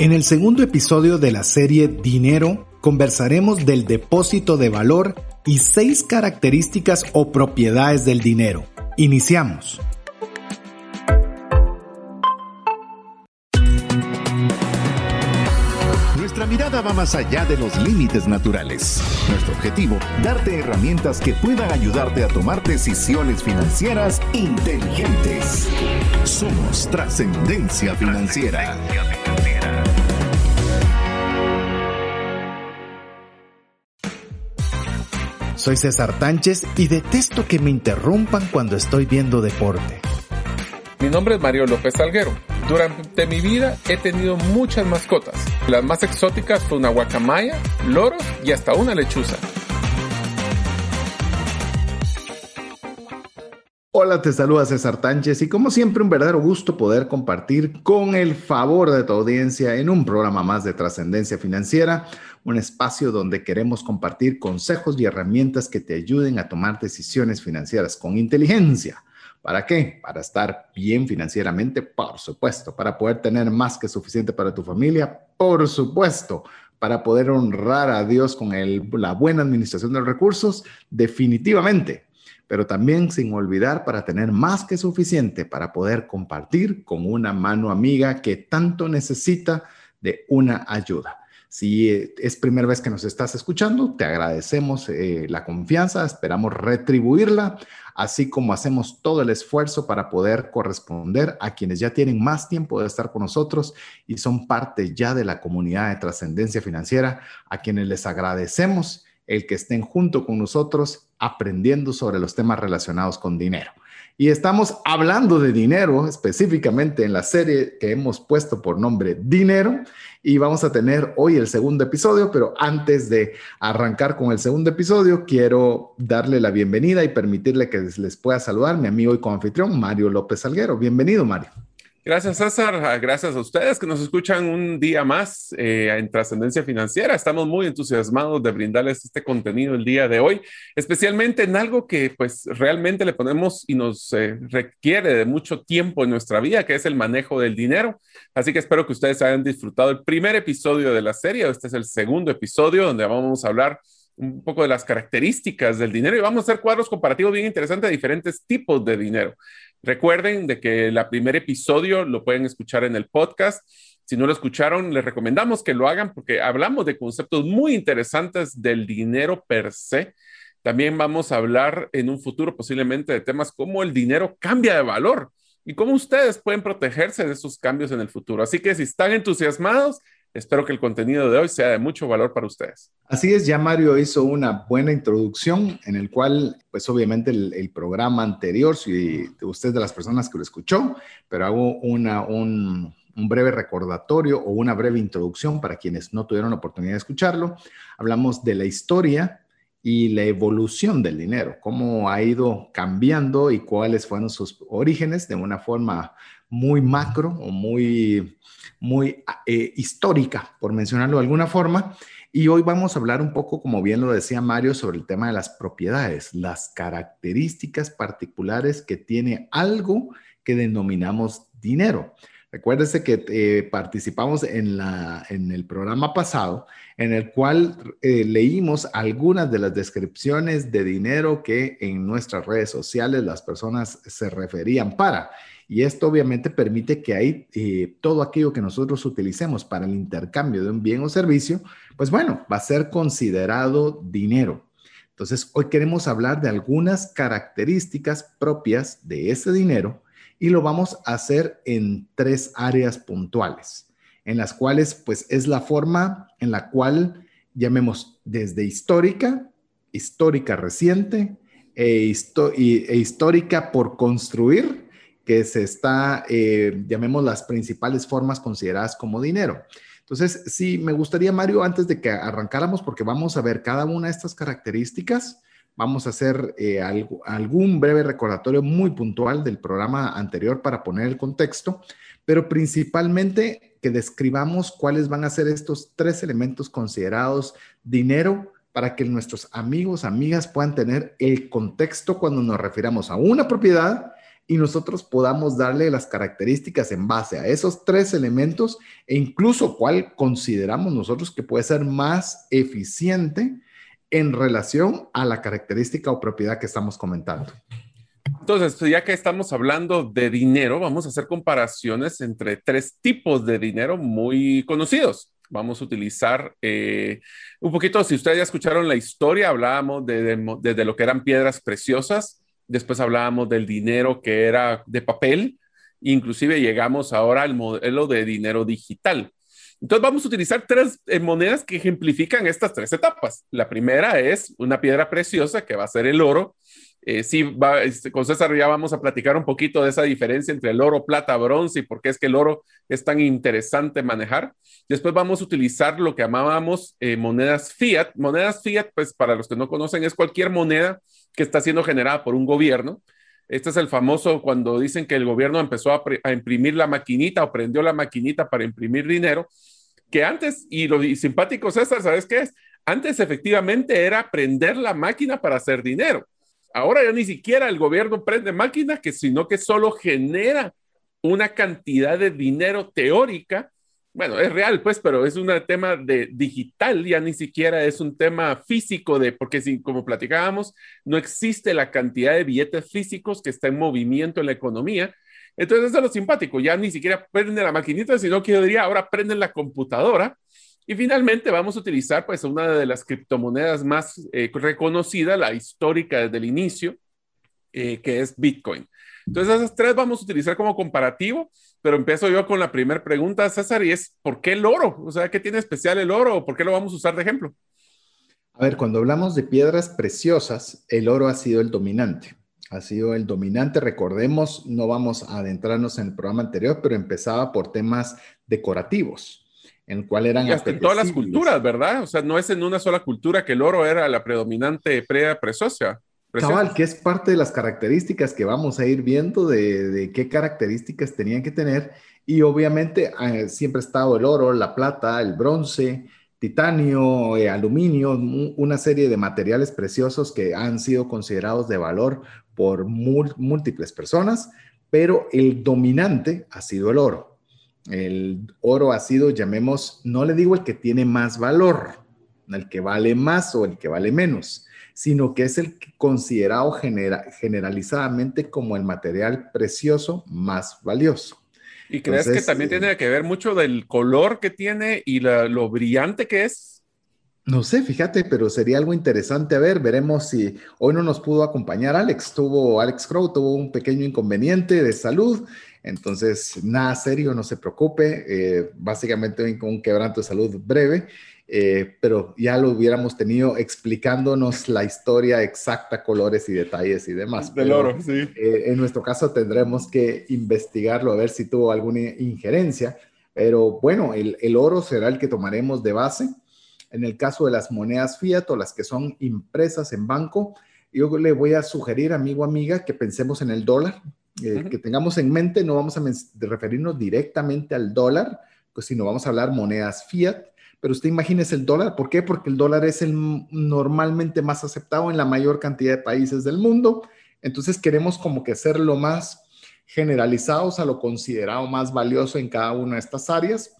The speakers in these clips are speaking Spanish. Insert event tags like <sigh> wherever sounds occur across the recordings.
En el segundo episodio de la serie Dinero, conversaremos del depósito de valor y seis características o propiedades del dinero. Iniciamos. Nuestra mirada va más allá de los límites naturales. Nuestro objetivo, darte herramientas que puedan ayudarte a tomar decisiones financieras inteligentes. Somos trascendencia financiera. Soy César Tánchez y detesto que me interrumpan cuando estoy viendo deporte. Mi nombre es Mario López Salguero. Durante mi vida he tenido muchas mascotas. Las más exóticas fue una guacamaya, loros y hasta una lechuza. Hola, te saluda César Tánchez y como siempre un verdadero gusto poder compartir con el favor de tu audiencia en un programa más de trascendencia financiera, un espacio donde queremos compartir consejos y herramientas que te ayuden a tomar decisiones financieras con inteligencia. ¿Para qué? Para estar bien financieramente, por supuesto, para poder tener más que suficiente para tu familia, por supuesto, para poder honrar a Dios con la buena administración de los recursos, definitivamente pero también sin olvidar para tener más que suficiente para poder compartir con una mano amiga que tanto necesita de una ayuda. Si eh, es primera vez que nos estás escuchando, te agradecemos eh, la confianza, esperamos retribuirla, así como hacemos todo el esfuerzo para poder corresponder a quienes ya tienen más tiempo de estar con nosotros y son parte ya de la comunidad de trascendencia financiera, a quienes les agradecemos el que estén junto con nosotros aprendiendo sobre los temas relacionados con dinero. Y estamos hablando de dinero específicamente en la serie que hemos puesto por nombre Dinero. Y vamos a tener hoy el segundo episodio, pero antes de arrancar con el segundo episodio, quiero darle la bienvenida y permitirle que les pueda saludar mi amigo y coanfitrión Mario López Salguero. Bienvenido, Mario. Gracias, César. Ah, gracias a ustedes que nos escuchan un día más eh, en Trascendencia Financiera. Estamos muy entusiasmados de brindarles este contenido el día de hoy, especialmente en algo que pues realmente le ponemos y nos eh, requiere de mucho tiempo en nuestra vida, que es el manejo del dinero. Así que espero que ustedes hayan disfrutado el primer episodio de la serie. Este es el segundo episodio donde vamos a hablar un poco de las características del dinero y vamos a hacer cuadros comparativos bien interesantes de diferentes tipos de dinero. Recuerden de que el primer episodio lo pueden escuchar en el podcast. Si no lo escucharon, les recomendamos que lo hagan porque hablamos de conceptos muy interesantes del dinero per se. También vamos a hablar en un futuro posiblemente de temas como el dinero cambia de valor y cómo ustedes pueden protegerse de esos cambios en el futuro. Así que si están entusiasmados, Espero que el contenido de hoy sea de mucho valor para ustedes. Así es, ya Mario hizo una buena introducción en el cual, pues obviamente el, programa anterior, si usted es de las personas que lo escuchó, pero hago una, un, un breve recordatorio o una breve introducción para quienes no tuvieron la oportunidad de escucharlo. Hablamos de la historia y la evolución del dinero, cómo ha ido cambiando y cuáles fueron sus orígenes de una forma muy macro o muy muy eh, histórica, por mencionarlo de alguna forma. Y hoy vamos a hablar un poco, como bien lo decía Mario, sobre el tema de las propiedades, las características particulares que tiene algo que denominamos dinero. Recuérdese que eh, participamos en, la, en el programa pasado en el cual eh, leímos algunas de las descripciones de dinero que en nuestras redes sociales las personas se referían para. Y esto obviamente permite que ahí eh, todo aquello que nosotros utilicemos para el intercambio de un bien o servicio, pues bueno, va a ser considerado dinero. Entonces, hoy queremos hablar de algunas características propias de ese dinero y lo vamos a hacer en tres áreas puntuales, en las cuales pues es la forma en la cual llamemos desde histórica, histórica reciente e, e histórica por construir que se está, eh, llamemos las principales formas consideradas como dinero. Entonces, sí, me gustaría, Mario, antes de que arrancáramos, porque vamos a ver cada una de estas características, vamos a hacer eh, algún breve recordatorio muy puntual del programa anterior para poner el contexto, pero principalmente que describamos cuáles van a ser estos tres elementos considerados dinero para que nuestros amigos, amigas puedan tener el contexto cuando nos refiramos a una propiedad y nosotros podamos darle las características en base a esos tres elementos e incluso cuál consideramos nosotros que puede ser más eficiente en relación a la característica o propiedad que estamos comentando. Entonces, pues, ya que estamos hablando de dinero, vamos a hacer comparaciones entre tres tipos de dinero muy conocidos. Vamos a utilizar eh, un poquito, si ustedes ya escucharon la historia, hablábamos de lo que eran piedras preciosas, después hablábamos del dinero que era de papel, inclusive llegamos ahora al modelo de dinero digital. Entonces vamos a utilizar tres eh, monedas que ejemplifican estas tres etapas. La primera es una piedra preciosa que va a ser el oro. Eh, sí, este, con César ya vamos a platicar un poquito de esa diferencia entre el oro, plata, bronce y por qué es que el oro es tan interesante manejar. Después vamos a utilizar lo que llamábamos eh, monedas fiat. Monedas fiat, pues para los que no conocen, es cualquier moneda que está siendo generada por un gobierno. Este es el famoso cuando dicen que el gobierno empezó a, imprimir la maquinita o prendió la maquinita para imprimir dinero, que antes, y lo simpático César, ¿sabes qué es? Antes efectivamente era prender la máquina para hacer dinero. Ahora ya ni siquiera el gobierno prende máquina, que sino que solo genera una cantidad de dinero teórica bueno, es real, pues, pero es un tema de digital, ya ni siquiera es un tema físico de, porque si, como platicábamos, no existe la cantidad de billetes físicos que está en movimiento en la economía. Entonces, eso es lo simpático, ya ni siquiera prende la maquinita, sino que yo diría, ahora prenden la computadora. Y finalmente vamos a utilizar, pues, una de las criptomonedas más eh, reconocidas, la histórica desde el inicio, eh, que es Bitcoin. Entonces, esas tres vamos a utilizar como comparativo pero empiezo yo con la primera pregunta, César, y es, ¿por qué el oro? O sea, ¿qué tiene especial el oro? ¿Por qué lo vamos a usar de ejemplo? A ver, cuando hablamos de piedras preciosas, el oro ha sido el dominante. Ha sido el dominante. Recordemos, no vamos a adentrarnos en el programa anterior, pero empezaba por temas decorativos, en cual eran... Y hasta en todas las culturas, ¿verdad? O sea, no es en una sola cultura que el oro era la predominante preciosa. Cabal, que es parte de las características que vamos a ir viendo de, qué características tenían que tener. Y obviamente eh, siempre ha estado el oro, la plata, el bronce, titanio, eh, aluminio, una serie de materiales preciosos que han sido considerados de valor por múltiples personas, pero el dominante ha sido el oro. El oro ha sido, llamemos, no le digo el que tiene más valor, el que vale más o el que vale menos sino que es el considerado generalizadamente como el material precioso más valioso. ¿Y crees que también eh, tiene que ver mucho del color que tiene y lo brillante que es? No sé, fíjate, pero sería algo interesante a ver. Veremos si hoy no nos pudo acompañar Alex. Tuvo, Alex Crow tuvo un pequeño inconveniente de salud. Entonces, nada serio, no se preocupe. Eh, básicamente un quebranto de salud breve. Eh, pero ya lo hubiéramos tenido explicándonos la historia exacta, colores y detalles y demás. Del oro, sí. Eh, en nuestro caso tendremos que investigarlo a ver si tuvo alguna injerencia, pero bueno, el, el oro será el que tomaremos de base. En el caso de las monedas fiat o las que son impresas en banco, yo le voy a sugerir, amigo, amiga, que pensemos en el dólar, eh, que tengamos en mente, no vamos a referirnos directamente al dólar, pues sino vamos a hablar monedas fiat pero usted imagínese el dólar, ¿por qué? Porque el dólar es el normalmente más aceptado en la mayor cantidad de países del mundo, entonces queremos como que ser lo más generalizados a lo considerado más valioso en cada una de estas áreas.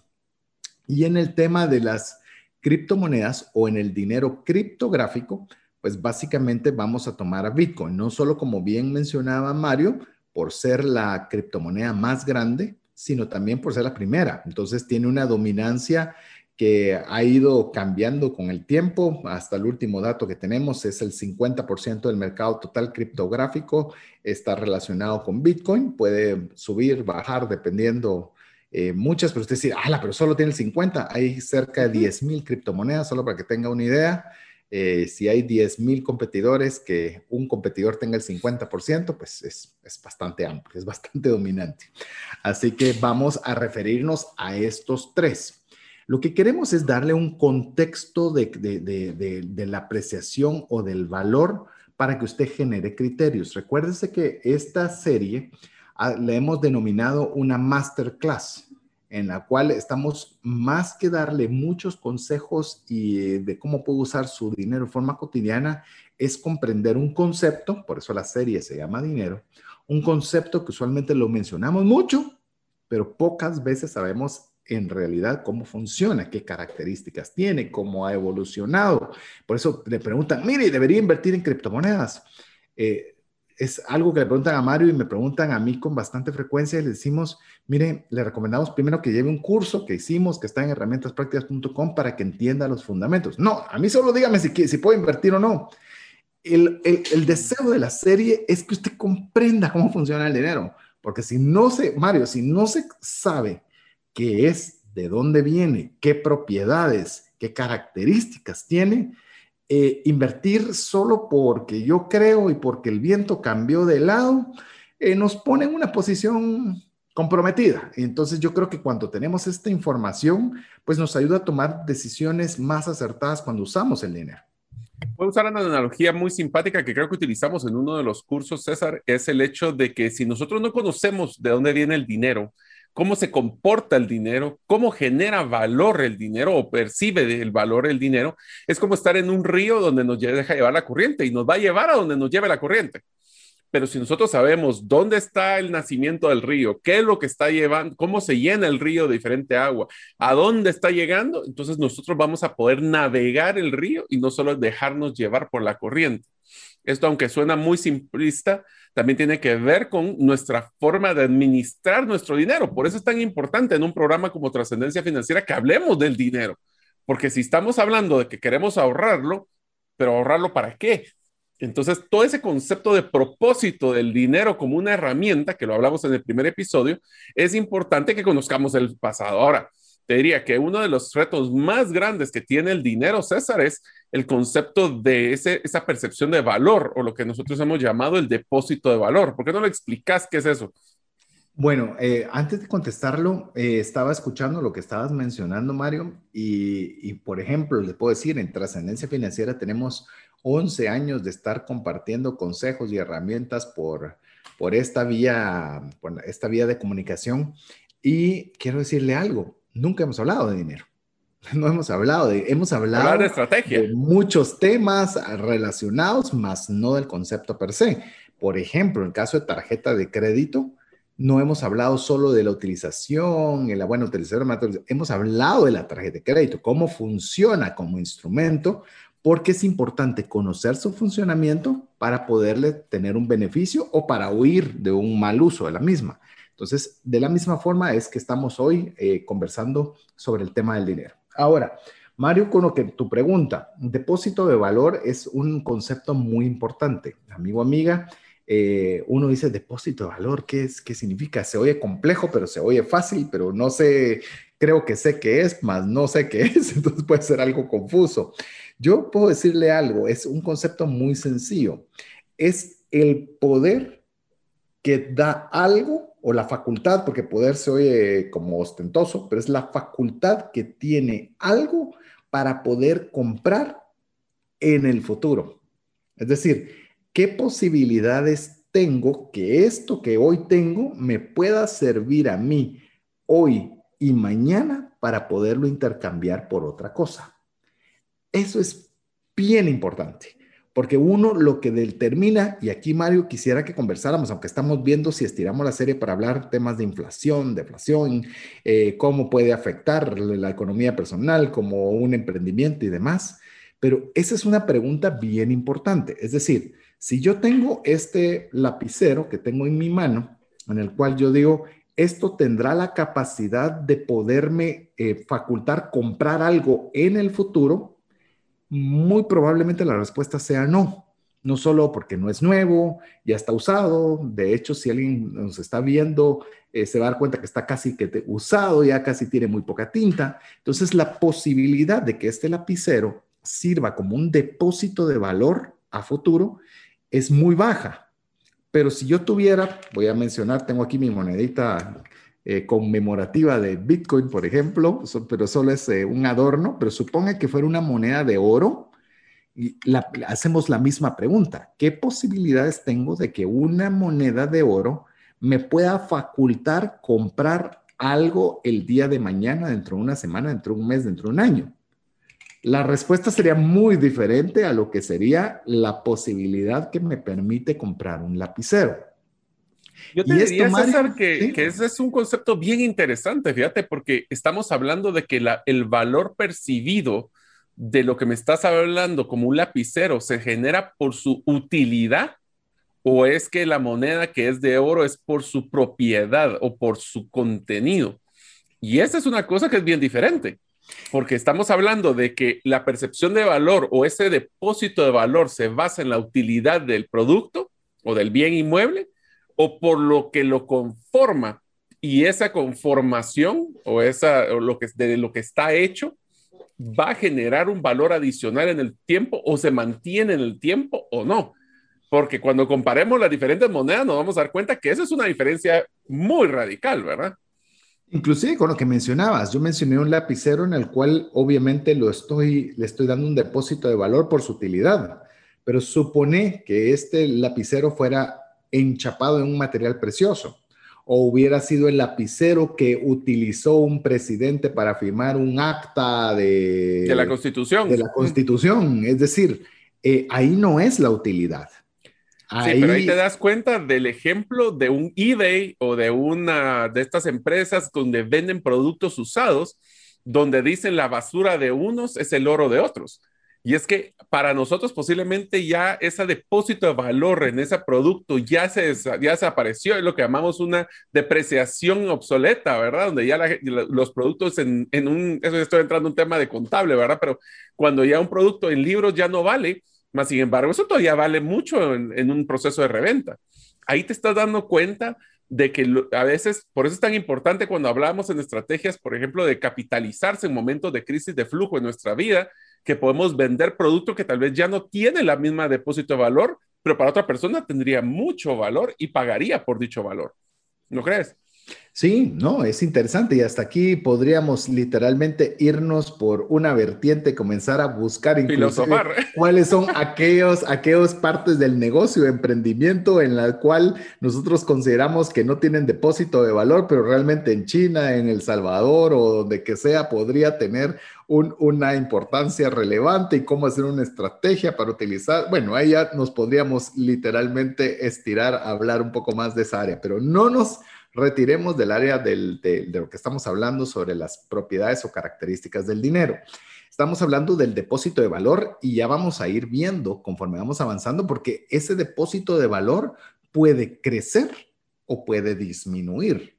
Y en el tema de las criptomonedas o en el dinero criptográfico, pues básicamente vamos a tomar a Bitcoin, no solo como bien mencionaba Mario, por ser la criptomoneda más grande, sino también por ser la primera. Entonces tiene una dominancia que ha ido cambiando con el tiempo. Hasta el último dato que tenemos es el 50% del mercado total criptográfico está relacionado con Bitcoin. Puede subir, bajar, dependiendo eh, muchas, pero usted dice, ala, pero solo tiene el 50. Hay cerca de 10 mil criptomonedas, solo para que tenga una idea. Eh, si hay 10 mil competidores, que un competidor tenga el 50%, pues es, es bastante amplio, es bastante <laughs> dominante. Así que vamos a referirnos a estos tres. Lo que queremos es darle un contexto de, la apreciación o del valor para que usted genere criterios. Recuérdese que esta serie ah, le hemos denominado una masterclass en la cual estamos más que darle muchos consejos y eh, de cómo puede usar su dinero de forma cotidiana, es comprender un concepto, por eso la serie se llama dinero, un concepto que usualmente lo mencionamos mucho, pero pocas veces sabemos en realidad cómo funciona, qué características tiene, cómo ha evolucionado. Por eso le preguntan, mire, debería invertir en criptomonedas. Eh, es algo que le preguntan a Mario y me preguntan a mí con bastante frecuencia y le decimos, mire, le recomendamos primero que lleve un curso que hicimos que está en herramientasprácticas.com para que entienda los fundamentos. No, a mí solo dígame si, si puedo invertir o no. El, el deseo de la serie es que usted comprenda cómo funciona el dinero, porque si no se, Mario, si no se sabe qué es, de dónde viene, qué propiedades, qué características tiene, eh, invertir solo porque yo creo y porque el viento cambió de lado, eh, nos pone en una posición comprometida. Entonces yo creo que cuando tenemos esta información, pues nos ayuda a tomar decisiones más acertadas cuando usamos el dinero. Voy a usar una analogía muy simpática que creo que utilizamos en uno de los cursos, César, es el hecho de que si nosotros no conocemos de dónde viene el dinero, cómo se comporta el dinero, cómo genera valor el dinero o percibe el valor el dinero, es como estar en un río donde nos deja llevar la corriente y nos va a llevar a donde nos lleve la corriente. Pero si nosotros sabemos dónde está el nacimiento del río, qué es lo que está llevando, cómo se llena el río de diferente agua, a dónde está llegando, entonces nosotros vamos a poder navegar el río y no solo dejarnos llevar por la corriente. Esto, aunque suena muy simplista, también tiene que ver con nuestra forma de administrar nuestro dinero. Por eso es tan importante en un programa como Trascendencia Financiera que hablemos del dinero. Porque si estamos hablando de que queremos ahorrarlo, pero ahorrarlo para qué? Entonces, todo ese concepto de propósito del dinero como una herramienta, que lo hablamos en el primer episodio, es importante que conozcamos el pasado. Ahora, te diría que uno de los retos más grandes que tiene el dinero, César, es el concepto de ese, esa percepción de valor o lo que nosotros hemos llamado el depósito de valor. ¿Por qué no le explicas qué es eso? Bueno, eh, antes de contestarlo, eh, estaba escuchando lo que estabas mencionando, Mario, y, por ejemplo, le puedo decir, en Trascendencia Financiera tenemos 11 años de estar compartiendo consejos y herramientas por, por, esta, vía, por esta vía de comunicación. Y quiero decirle algo, nunca hemos hablado de dinero. No hemos hablado de, hemos hablado de, estrategia. de muchos temas relacionados, más no del concepto per se. Por ejemplo, en caso de tarjeta de crédito, no hemos hablado solo de la utilización, la buena utilización, hemos hablado de la tarjeta de crédito, cómo funciona como instrumento, porque es importante conocer su funcionamiento para poderle tener un beneficio o para huir de un mal uso de la misma. Entonces, de la misma forma es que estamos hoy eh, conversando sobre el tema del dinero. Ahora, Mario, con lo que tu pregunta, depósito de valor es un concepto muy importante. Amigo, amiga, eh, uno dice depósito de valor, ¿qué es? ¿Qué significa? Se oye complejo, pero se oye fácil, pero no sé, creo que sé qué es, más no sé qué <laughs> es, entonces puede ser algo confuso. Yo puedo decirle algo, es un concepto muy sencillo. Es el poder que da algo o la facultad, porque poder se oye como ostentoso, pero es la facultad que tiene algo para poder comprar en el futuro. Es decir, ¿qué posibilidades tengo que esto que hoy tengo me pueda servir a mí hoy y mañana para poderlo intercambiar por otra cosa? Eso es bien importante. Porque uno lo que determina, y aquí Mario quisiera que conversáramos, aunque estamos viendo si estiramos la serie para hablar temas de inflación, deflación, eh, cómo puede afectar la economía personal como un emprendimiento y demás. Pero esa es una pregunta bien importante. Es decir, si yo tengo este lapicero que tengo en mi mano, en el cual yo digo, esto tendrá la capacidad de poderme eh, facultar comprar algo en el futuro, muy probablemente la respuesta sea no. No solo porque no es nuevo, ya está usado. De hecho, si alguien nos está viendo, eh, se va a dar cuenta que está casi que usado, ya casi tiene muy poca tinta. Entonces, la posibilidad de que este lapicero sirva como un depósito de valor a futuro es muy baja. Pero si yo tuviera, voy a mencionar, tengo aquí mi monedita eh, conmemorativa de Bitcoin, por ejemplo, pero solo es eh, un adorno, pero suponga que fuera una moneda de oro, y hacemos la misma pregunta. ¿Qué posibilidades tengo de que una moneda de oro me pueda facultar comprar algo el día de mañana, dentro de una semana, dentro de un mes, dentro de un año? La respuesta sería muy diferente a lo que sería la posibilidad que me permite comprar un lapicero. Yo te diría, César, que, que, ese es un concepto bien interesante, fíjate, porque estamos hablando de que la, el valor percibido de lo que me estás hablando como un lapicero se genera por su utilidad o es que la moneda que es de oro es por su propiedad o por su contenido. Y esa es una cosa que es bien diferente, porque estamos hablando de que la percepción de valor o ese depósito de valor se basa en la utilidad del producto o del bien inmueble o por lo que lo conforma y esa conformación o esa lo que de lo que está hecho va a generar un valor adicional en el tiempo o se mantiene en el tiempo o no. Porque cuando comparemos las diferentes monedas nos vamos a dar cuenta que esa es una diferencia muy radical, ¿verdad? Inclusive con lo que mencionabas, yo mencioné un lapicero en el cual obviamente lo estoy, le estoy dando un depósito de valor por su utilidad, pero supone que este lapicero fuera enchapado en un material precioso o hubiera sido el lapicero que utilizó un presidente para firmar un acta de, de la Constitución. De la Constitución. Es decir, eh, ahí no es la utilidad. Sí, pero ahí te das cuenta del ejemplo de un eBay o de una de estas empresas donde venden productos usados, donde dicen la basura de unos es el oro de otros. Y es que para nosotros posiblemente ya ese depósito de valor en ese producto ya se ya desapareció, es lo que llamamos una depreciación obsoleta, ¿verdad? Donde ya los productos en, en, un, eso estoy entrando en un tema de contable, ¿verdad? Pero cuando ya un producto en libros ya no vale, más sin embargo, eso todavía vale mucho en, en un proceso de reventa. Ahí te estás dando cuenta de que a veces, por eso es tan importante cuando hablamos en estrategias, por ejemplo, de capitalizarse en momentos de crisis de flujo en nuestra vida, que podemos vender producto que tal vez ya no tiene la misma depósito de valor, pero para otra persona tendría mucho valor y pagaría por dicho valor. ¿No crees? Sí, no, es interesante y hasta aquí podríamos literalmente irnos por una vertiente, comenzar a buscar filosofar cuáles son aquellos, aquellos partes del negocio, emprendimiento en la cual nosotros consideramos que no tienen depósito de valor, pero realmente en China, en El Salvador o donde que sea podría tener una importancia relevante y cómo hacer una estrategia para utilizar. Bueno, ahí ya nos podríamos literalmente estirar a hablar un poco más de esa área, pero no nos retiremos del área de, lo que estamos hablando sobre las propiedades o características del dinero. Estamos hablando del depósito de valor y ya vamos a ir viendo conforme vamos avanzando porque ese depósito de valor puede crecer o puede disminuir.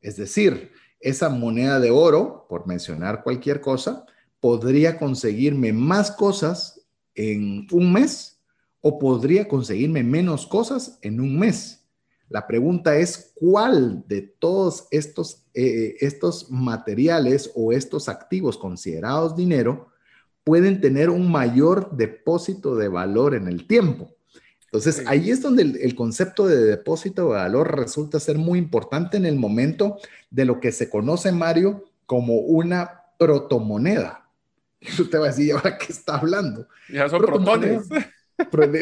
Es decir, esa moneda de oro, por mencionar cualquier cosa, podría conseguirme más cosas en un mes o podría conseguirme menos cosas en un mes. La pregunta es, ¿cuál de todos estos, eh, estos materiales o estos activos considerados dinero pueden tener un mayor depósito de valor en el tiempo? Entonces, ahí es donde el, concepto de depósito de valor resulta ser muy importante en el momento de lo que se conoce, Mario, como una protomoneda. Y <laughs> usted va a decir, ¿ahora qué está hablando? Ya son protones.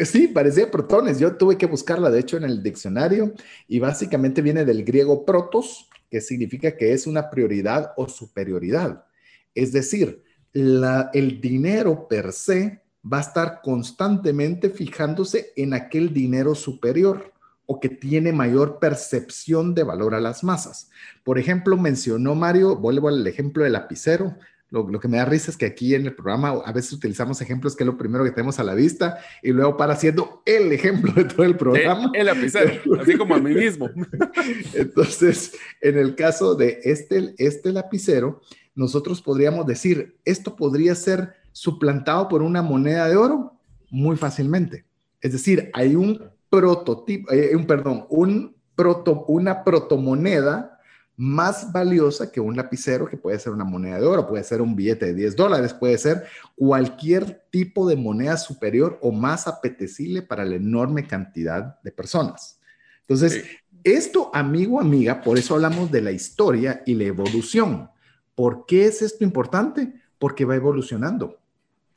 Sí, parecía protones. Yo tuve que buscarla, de hecho, en el diccionario y básicamente viene del griego protos, que significa que es una prioridad o superioridad. Es decir, el dinero per se va a estar constantemente fijándose en aquel dinero superior o que tiene mayor percepción de valor a las masas. Por ejemplo, mencionó Mario, vuelvo al ejemplo del lapicero, lo, que me da risa es que aquí en el programa a veces utilizamos ejemplos que es lo primero que tenemos a la vista y luego para siendo el ejemplo de todo el programa. El, lapicero, así como a mí mismo. <laughs> Entonces, en el caso de este, este lapicero, nosotros podríamos decir, esto podría ser suplantado por una moneda de oro muy fácilmente. Es decir, hay un prototipo, eh, un, perdón, un proto, una protomoneda más valiosa que un lapicero que puede ser una moneda de oro, puede ser un billete de 10 dólares, puede ser cualquier tipo de moneda superior o más apetecible para la enorme cantidad de personas. Entonces, esto, amigo, amiga, por eso hablamos de la historia y la evolución. ¿Por qué es esto importante? Porque va evolucionando.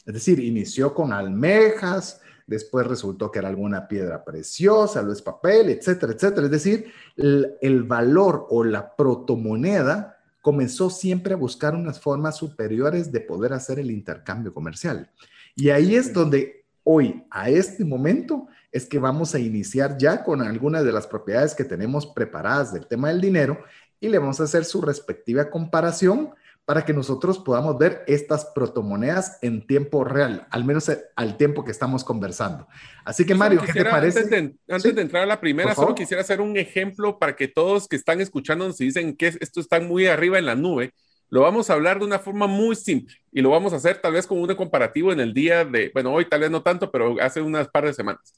Es decir, inició con almejas, después resultó que era alguna piedra preciosa, lo es papel, etcétera, etcétera. Es decir, el, valor o la protomoneda comenzó siempre a buscar unas formas superiores de poder hacer el intercambio comercial. Y ahí es donde hoy, a este momento, es que vamos a iniciar ya con algunas de las propiedades que tenemos preparadas del tema del dinero y le vamos a hacer su respectiva comparación para que nosotros podamos ver estas protomonedas en tiempo real, al menos al tiempo que estamos conversando. Así que Mario, ¿qué te parece? Antes de, entrar a la primera, solo quisiera hacer un ejemplo para que todos que están escuchando nos dicen que esto está muy arriba en la nube. Lo vamos a hablar de una forma muy simple y lo vamos a hacer tal vez como un comparativo en el día de, bueno, hoy tal vez no tanto, pero hace unas par de semanas.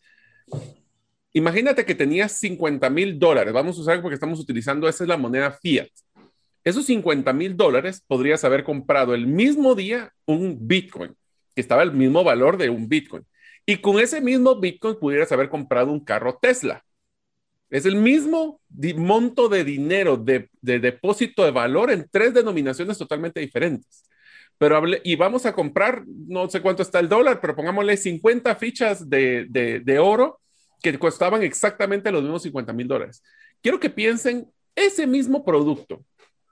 Imagínate que tenías 50 mil dólares, vamos a usar porque estamos utilizando, esa es la moneda fiat. Esos 50 mil dólares podrías haber comprado el mismo día un Bitcoin, que estaba el mismo valor de un Bitcoin. Y con ese mismo Bitcoin pudieras haber comprado un carro Tesla. Es el mismo monto de dinero de, depósito de valor en tres denominaciones totalmente diferentes. Pero y vamos a comprar, no sé cuánto está el dólar, pero pongámosle 50 fichas de oro que costaban exactamente los mismos 50 mil dólares. Quiero que piensen ese mismo producto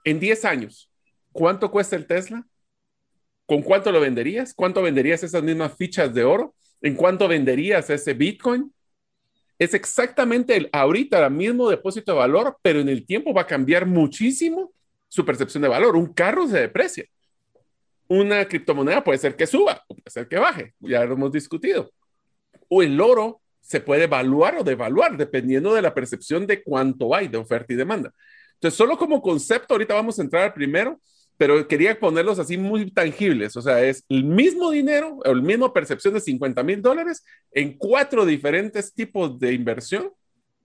en 10 años. ¿Cuánto cuesta el Tesla? ¿Con cuánto lo venderías? ¿Cuánto venderías esas mismas fichas de oro? ¿En cuánto venderías ese Bitcoin? Es exactamente el, ahorita el mismo depósito de valor, pero en el tiempo va a cambiar muchísimo su percepción de valor. Un carro se deprecia. Una criptomoneda puede ser que suba o puede ser que baje. Ya lo hemos discutido. O el oro se puede evaluar o devaluar dependiendo de la percepción de cuánto hay de oferta y demanda. Entonces, solo como concepto, ahorita vamos a entrar al primero, pero quería ponerlos así muy tangibles. O sea, es el mismo dinero o el mismo percepción de 50 mil dólares en cuatro diferentes tipos de inversión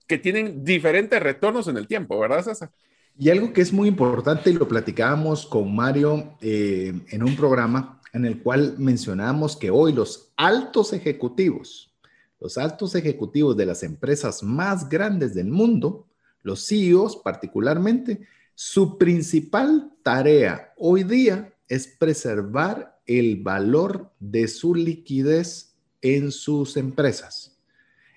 que tienen diferentes retornos en el tiempo, ¿verdad, César? Y algo que es muy importante, y lo platicábamos con Mario eh, en un programa en el cual mencionábamos que hoy los altos ejecutivos, los altos ejecutivos de las empresas más grandes del mundo, los CEOs particularmente, su principal tarea hoy día es preservar el valor de su liquidez en sus empresas.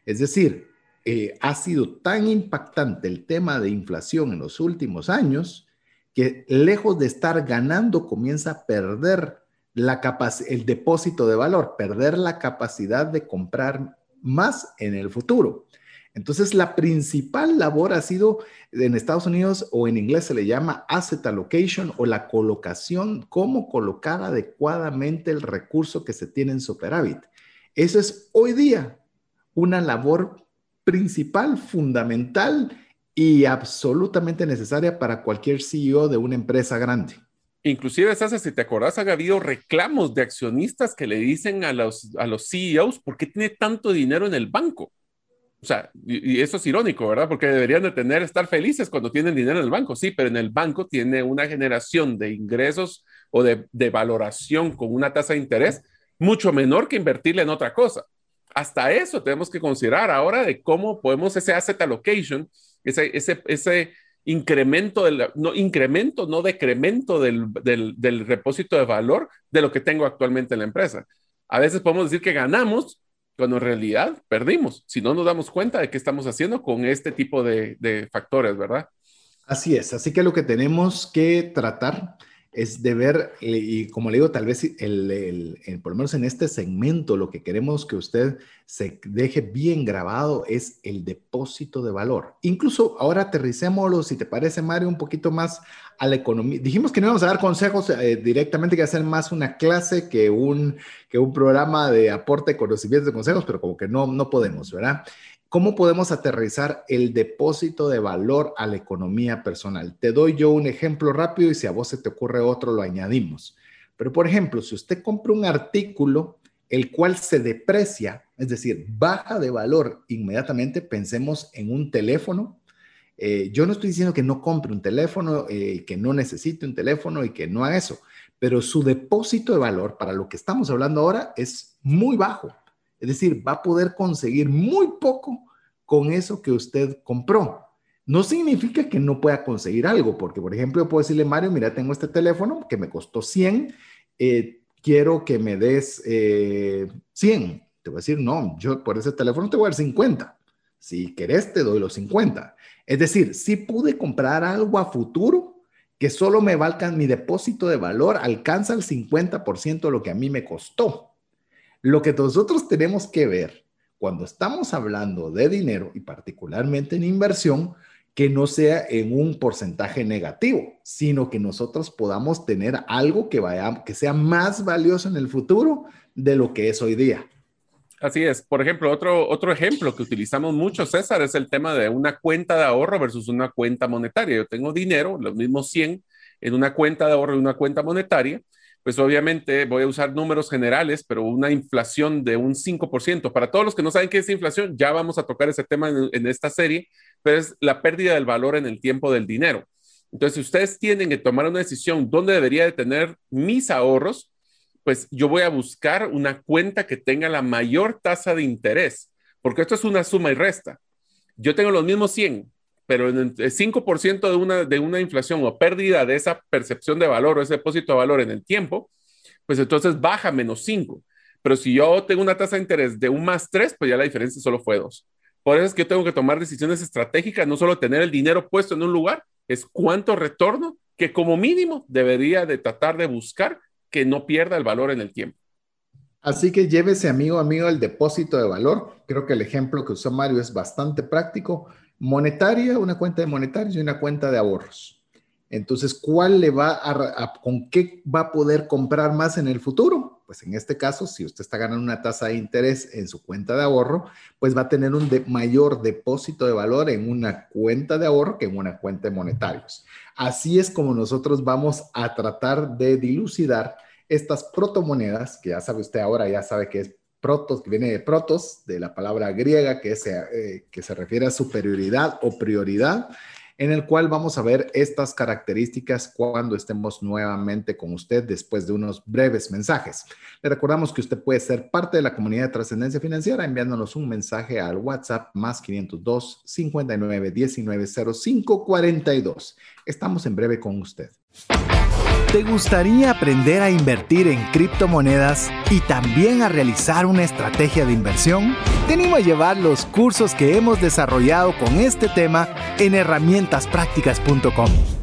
Es decir, eh, ha sido tan impactante el tema de inflación en los últimos años que lejos de estar ganando comienza a perder el depósito de valor, perder la capacidad de comprar más en el futuro. Entonces, la principal labor ha sido en Estados Unidos o en inglés se le llama asset allocation o la colocación, cómo colocar adecuadamente el recurso que se tiene en superávit. Eso es hoy día una labor principal, fundamental y absolutamente necesaria para cualquier CEO de una empresa grande. Inclusive, Sasa, si te acordás, ha habido reclamos de accionistas que le dicen a los, a los CEOs, ¿por qué tiene tanto dinero en el banco? O sea, y, eso es irónico, ¿verdad? Porque deberían de tener, estar felices cuando tienen dinero en el banco, sí, pero en el banco tiene una generación de ingresos o de, de valoración con una tasa de interés mucho menor que invertirle en otra cosa. Hasta eso tenemos que considerar ahora de cómo podemos ese asset allocation, ese, ese, ese incremento, del, no, incremento, no decremento del, del, del repósito de valor de lo que tengo actualmente en la empresa. A veces podemos decir que ganamos cuando en realidad perdimos, si no nos damos cuenta de qué estamos haciendo con este tipo de, de factores, ¿verdad? Así es, así que lo que tenemos que tratar es de ver, y como le digo, tal vez el, por lo menos en este segmento, lo que queremos que usted se deje bien grabado es el depósito de valor. Incluso ahora aterricémoslo, si te parece, Mario, un poquito más a la economía. Dijimos que no íbamos a dar consejos eh, directamente, que hacer más una clase que un, que un programa de aporte de conocimientos de consejos, pero como que no, no podemos, ¿verdad? ¿Cómo podemos aterrizar el depósito de valor a la economía personal? Te doy yo un ejemplo rápido y si a vos se te ocurre otro, lo añadimos. Pero, por ejemplo, si usted compra un artículo el cual se deprecia, es decir, baja de valor inmediatamente, pensemos en un teléfono. Eh, yo no estoy diciendo que no compre un teléfono, eh, que no necesite un teléfono y que no haga eso, pero su depósito de valor para lo que estamos hablando ahora es muy bajo. Es decir, va a poder conseguir muy poco con eso que usted compró. No significa que no pueda conseguir algo, porque por ejemplo, puedo decirle, Mario, mira, tengo este teléfono que me costó 100, eh, quiero que me des 100. Eh, te voy a decir, no, yo por ese teléfono te voy a dar 50. Si querés, te doy los 50. Es decir, si pude comprar algo a futuro que solo me valga mi depósito de valor, alcanza el 50% de lo que a mí me costó. Lo que nosotros tenemos que ver cuando estamos hablando de dinero y particularmente en inversión, que no sea en un porcentaje negativo, sino que nosotros podamos tener algo que vaya que sea más valioso en el futuro de lo que es hoy día. Así es. Por ejemplo, otro, otro ejemplo que utilizamos mucho, César, es el tema de una cuenta de ahorro versus una cuenta monetaria. Yo tengo dinero, los mismos 100, en una cuenta de ahorro y una cuenta monetaria. Pues obviamente voy a usar números generales, pero una inflación de un 5%. Para todos los que no saben qué es inflación, ya vamos a tocar ese tema en, esta serie, pero es la pérdida del valor en el tiempo del dinero. Entonces, si ustedes tienen que tomar una decisión dónde debería de tener mis ahorros, pues yo voy a buscar una cuenta que tenga la mayor tasa de interés, porque esto es una suma y resta. Yo tengo los mismos 100, pero el 5% de una, de una inflación o pérdida de esa percepción de valor o ese depósito de valor en el tiempo, pues entonces baja menos 5. Pero si yo tengo una tasa de interés de un más 3, pues ya la diferencia solo fue 2. Por eso es que yo tengo que tomar decisiones estratégicas, no solo tener el dinero puesto en un lugar, es cuánto retorno que como mínimo debería de tratar de buscar que no pierda el valor en el tiempo. Así que llévese, amigo, amigo, el depósito de valor. Creo que el ejemplo que usó Mario es bastante práctico. Monetaria, una cuenta de monetarios y una cuenta de ahorros. Entonces, ¿cuál le va a, con qué va a poder comprar más en el futuro? Pues en este caso, si usted está ganando una tasa de interés en su cuenta de ahorro, pues va a tener un mayor depósito de valor en una cuenta de ahorro que en una cuenta de monetarios. Así es como nosotros vamos a tratar de dilucidar estas protomonedas, que ya sabe usted ahora, ya sabe que es protos, que viene de protos, de la palabra griega que, eh, que se refiere a superioridad o prioridad en el cual vamos a ver estas características cuando estemos nuevamente con usted después de unos breves mensajes. Le recordamos que usted puede ser parte de la comunidad de trascendencia financiera enviándonos un mensaje al WhatsApp más 502 59 19 05 42. Estamos en breve con usted. ¿Te gustaría aprender a invertir en criptomonedas y también a realizar una estrategia de inversión? Tenemos a llevar los cursos que hemos desarrollado con este tema en herramientasprácticas.com.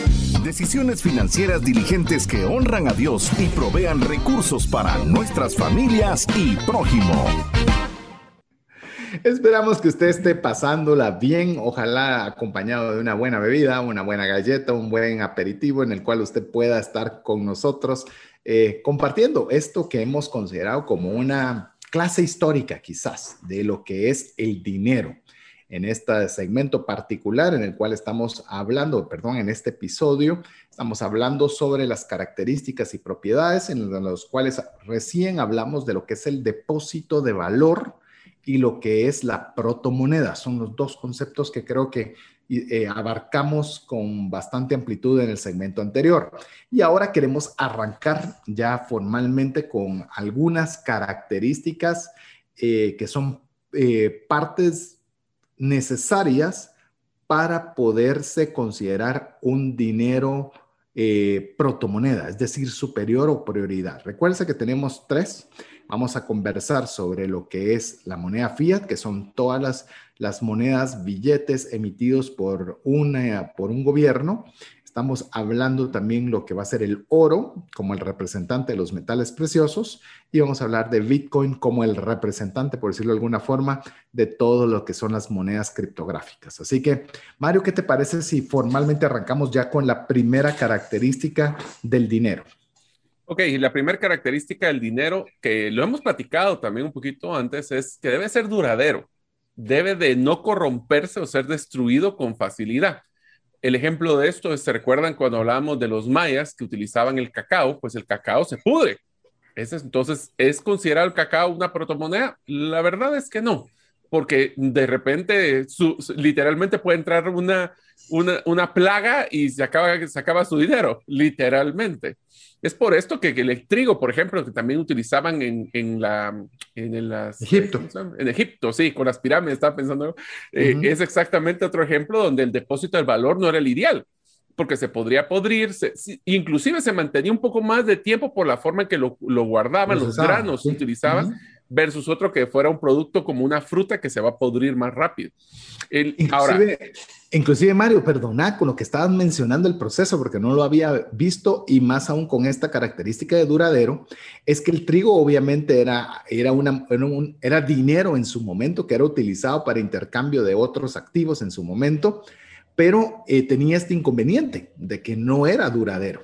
Decisiones financieras diligentes que honran a Dios y provean recursos para nuestras familias y prójimo. Esperamos que usted esté pasándola bien, ojalá acompañado de una buena bebida, una buena galleta, un buen aperitivo en el cual usted pueda estar con nosotros eh, compartiendo esto que hemos considerado como una clase histórica quizás de lo que es el dinero en este segmento particular en el cual estamos hablando, perdón, en este episodio, estamos hablando sobre las características y propiedades en los cuales recién hablamos de lo que es el depósito de valor y lo que es la protomoneda. Son los dos conceptos que creo que eh, abarcamos con bastante amplitud en el segmento anterior. Y ahora queremos arrancar ya formalmente con algunas características eh, que son eh, partes necesarias para poderse considerar un dinero eh, protomoneda, es decir, superior o prioridad. Recuerden que tenemos tres. Vamos a conversar sobre lo que es la moneda fiat, que son todas las, las monedas, billetes emitidos por, una, por un gobierno. Estamos hablando también lo que va a ser el oro como el representante de los metales preciosos y vamos a hablar de Bitcoin como el representante, por decirlo de alguna forma, de todo lo que son las monedas criptográficas. Así que, Mario, ¿qué te parece si formalmente arrancamos ya con la primera característica del dinero? Ok, y la primera característica del dinero, que lo hemos platicado también un poquito antes, es que debe ser duradero, debe de no corromperse o ser destruido con facilidad. El ejemplo de esto es, ¿se recuerdan cuando hablábamos de los mayas que utilizaban el cacao? Pues el cacao se pudre. entonces, ¿es considerado el cacao una protomoneda? La verdad es que no. Porque de repente literalmente puede entrar una, una, plaga y se acaba, se acaba su dinero, literalmente. Es por esto que, el trigo, por ejemplo, que también utilizaban en, en la, en las, Egipto. En Egipto, sí, con las pirámides, estaba pensando, eh, es exactamente otro ejemplo donde el depósito del valor no era el ideal, porque se podría podrir, inclusive se mantenía un poco más de tiempo por la forma en que lo, lo guardaban, los granos se utilizaban, versus otro que fuera un producto como una fruta que se va a podrir más rápido. El, Inclusive, Mario, perdona con lo que estabas mencionando el proceso, porque no lo había visto y más aún con esta característica de duradero, es que el trigo obviamente era, era, una, era, dinero en su momento, que era utilizado para intercambio de otros activos en su momento, pero eh, tenía este inconveniente de que no era duradero.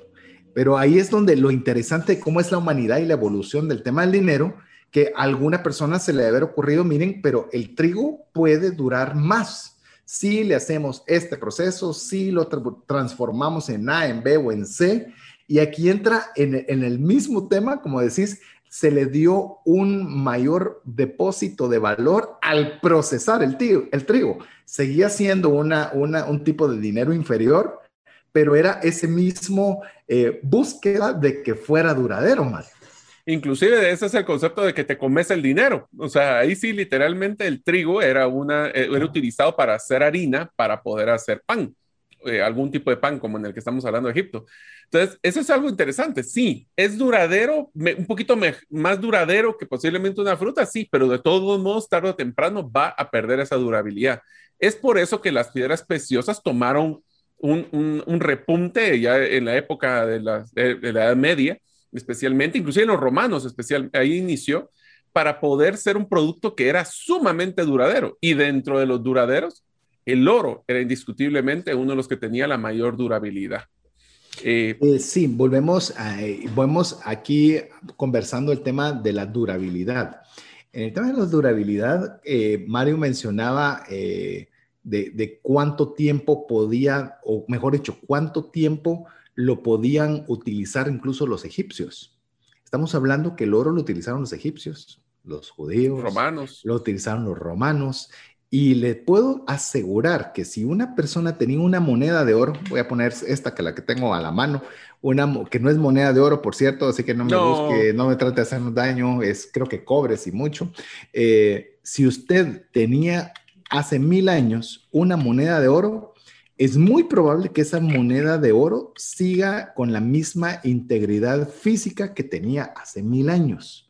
Pero ahí es donde lo interesante de cómo es la humanidad y la evolución del tema del dinero, que a alguna persona se le debe haber ocurrido, miren, pero el trigo puede durar más si le hacemos este proceso, si lo transformamos en A, en B o en C, y aquí entra en, el mismo tema, como decís, se le dio un mayor depósito de valor al procesar el, el trigo. Seguía siendo una, un tipo de dinero inferior, pero era ese mismo eh, búsqueda de que fuera duradero, más. Inclusive ese es el concepto de que te comes el dinero. O sea, ahí sí literalmente el trigo era, una, eh, era utilizado para hacer harina, para poder hacer pan, eh, algún tipo de pan como en el que estamos hablando de Egipto. Entonces, eso es algo interesante. Sí, es duradero, un poquito más duradero que posiblemente una fruta, sí, pero de todos modos, tarde o temprano va a perder esa durabilidad. Es por eso que las piedras preciosas tomaron un, un, repunte ya en la época de la, de la Edad Media especialmente, inclusive los romanos, especial, ahí inició, para poder ser un producto que era sumamente duradero. Y dentro de los duraderos, el oro era indiscutiblemente uno de los que tenía la mayor durabilidad. Eh, eh, sí, volvemos, a, eh, volvemos aquí conversando el tema de la durabilidad. En el tema de la durabilidad, Mario mencionaba de, de, cuánto tiempo podía, o mejor dicho, cuánto tiempo lo podían utilizar incluso los egipcios. Estamos hablando que el oro lo utilizaron los egipcios, los judíos, romanos. Lo utilizaron los romanos. Y le puedo asegurar que si una persona tenía una moneda de oro, voy a poner esta que la que tengo a la mano, una que no es moneda de oro, por cierto, así que no me busque, no me trate de hacernos daño, es creo que cobre y mucho. Eh, si usted tenía hace mil años una moneda de oro, es muy probable que esa moneda de oro siga con la misma integridad física que tenía hace mil años.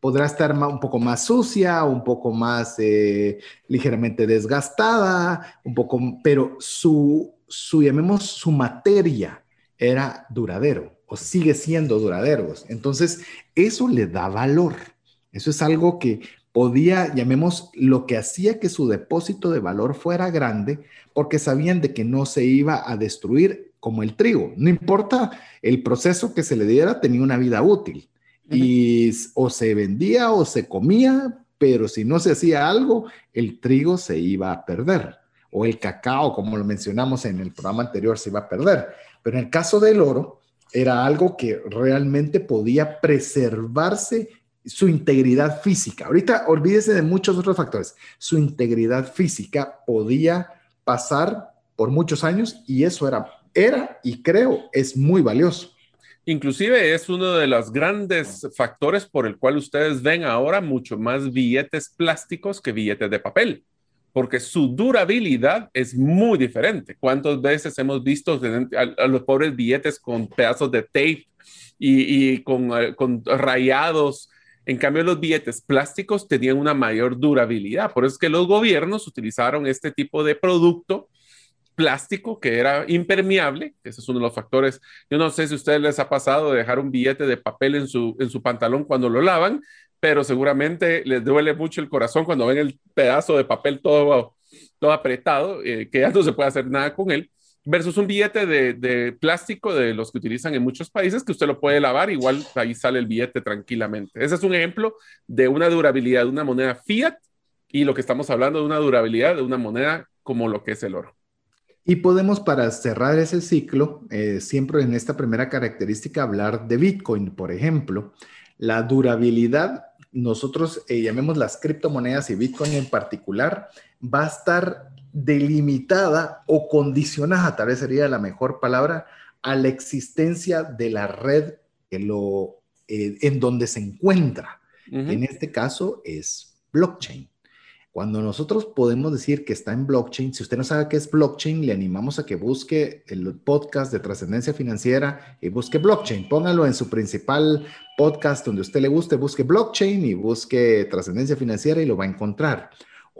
Podrá estar un poco más sucia, un poco más eh, ligeramente desgastada, un poco, pero su, su, llamemos, su materia era duradero o sigue siendo duradero. Entonces, eso le da valor. Eso es algo que podía, llamemos, lo que hacía que su depósito de valor fuera grande, porque sabían de que no se iba a destruir como el trigo. No importa el proceso que se le diera, tenía una vida útil. Y o se vendía o se comía, pero si no se hacía algo, el trigo se iba a perder. O el cacao, como lo mencionamos en el programa anterior, se iba a perder. Pero en el caso del oro, era algo que realmente podía preservarse su integridad física. Ahorita olvídese de muchos otros factores. Su integridad física podía pasar por muchos años y eso era, era y creo es muy valioso. Inclusive es uno de los grandes factores por el cual ustedes ven ahora mucho más billetes plásticos que billetes de papel, porque su durabilidad es muy diferente. ¿Cuántas veces hemos visto a, los pobres billetes con pedazos de tape y, eh, con rayados en cambio, los billetes plásticos tenían una mayor durabilidad. Por eso es que los gobiernos utilizaron este tipo de producto plástico que era impermeable, ese es uno de los factores. Yo no sé si a ustedes les ha pasado de dejar un billete de papel en su, en su pantalón cuando lo lavan, pero seguramente les duele mucho el corazón cuando ven el pedazo de papel todo, todo apretado, eh, que ya no se puede hacer nada con él versus un billete de, plástico de los que utilizan en muchos países que usted lo puede lavar, igual ahí sale el billete tranquilamente. Ese es un ejemplo de una durabilidad de una moneda fiat y lo que estamos hablando de una durabilidad de una moneda como lo que es el oro. Y podemos, para cerrar ese ciclo, eh, siempre en esta primera característica, hablar de Bitcoin, por ejemplo. La durabilidad nosotros eh, llamemos las criptomonedas y Bitcoin en particular, va a estar delimitada o condicionada, tal vez sería la mejor palabra, a la existencia de la red lo, eh, en donde se encuentra. En este caso es blockchain. Cuando nosotros podemos decir que está en blockchain, si usted no sabe qué es blockchain, le animamos a que busque el podcast de trascendencia financiera y busque blockchain. Póngalo en su principal podcast donde a usted le guste, busque blockchain y busque trascendencia financiera y lo va a encontrar.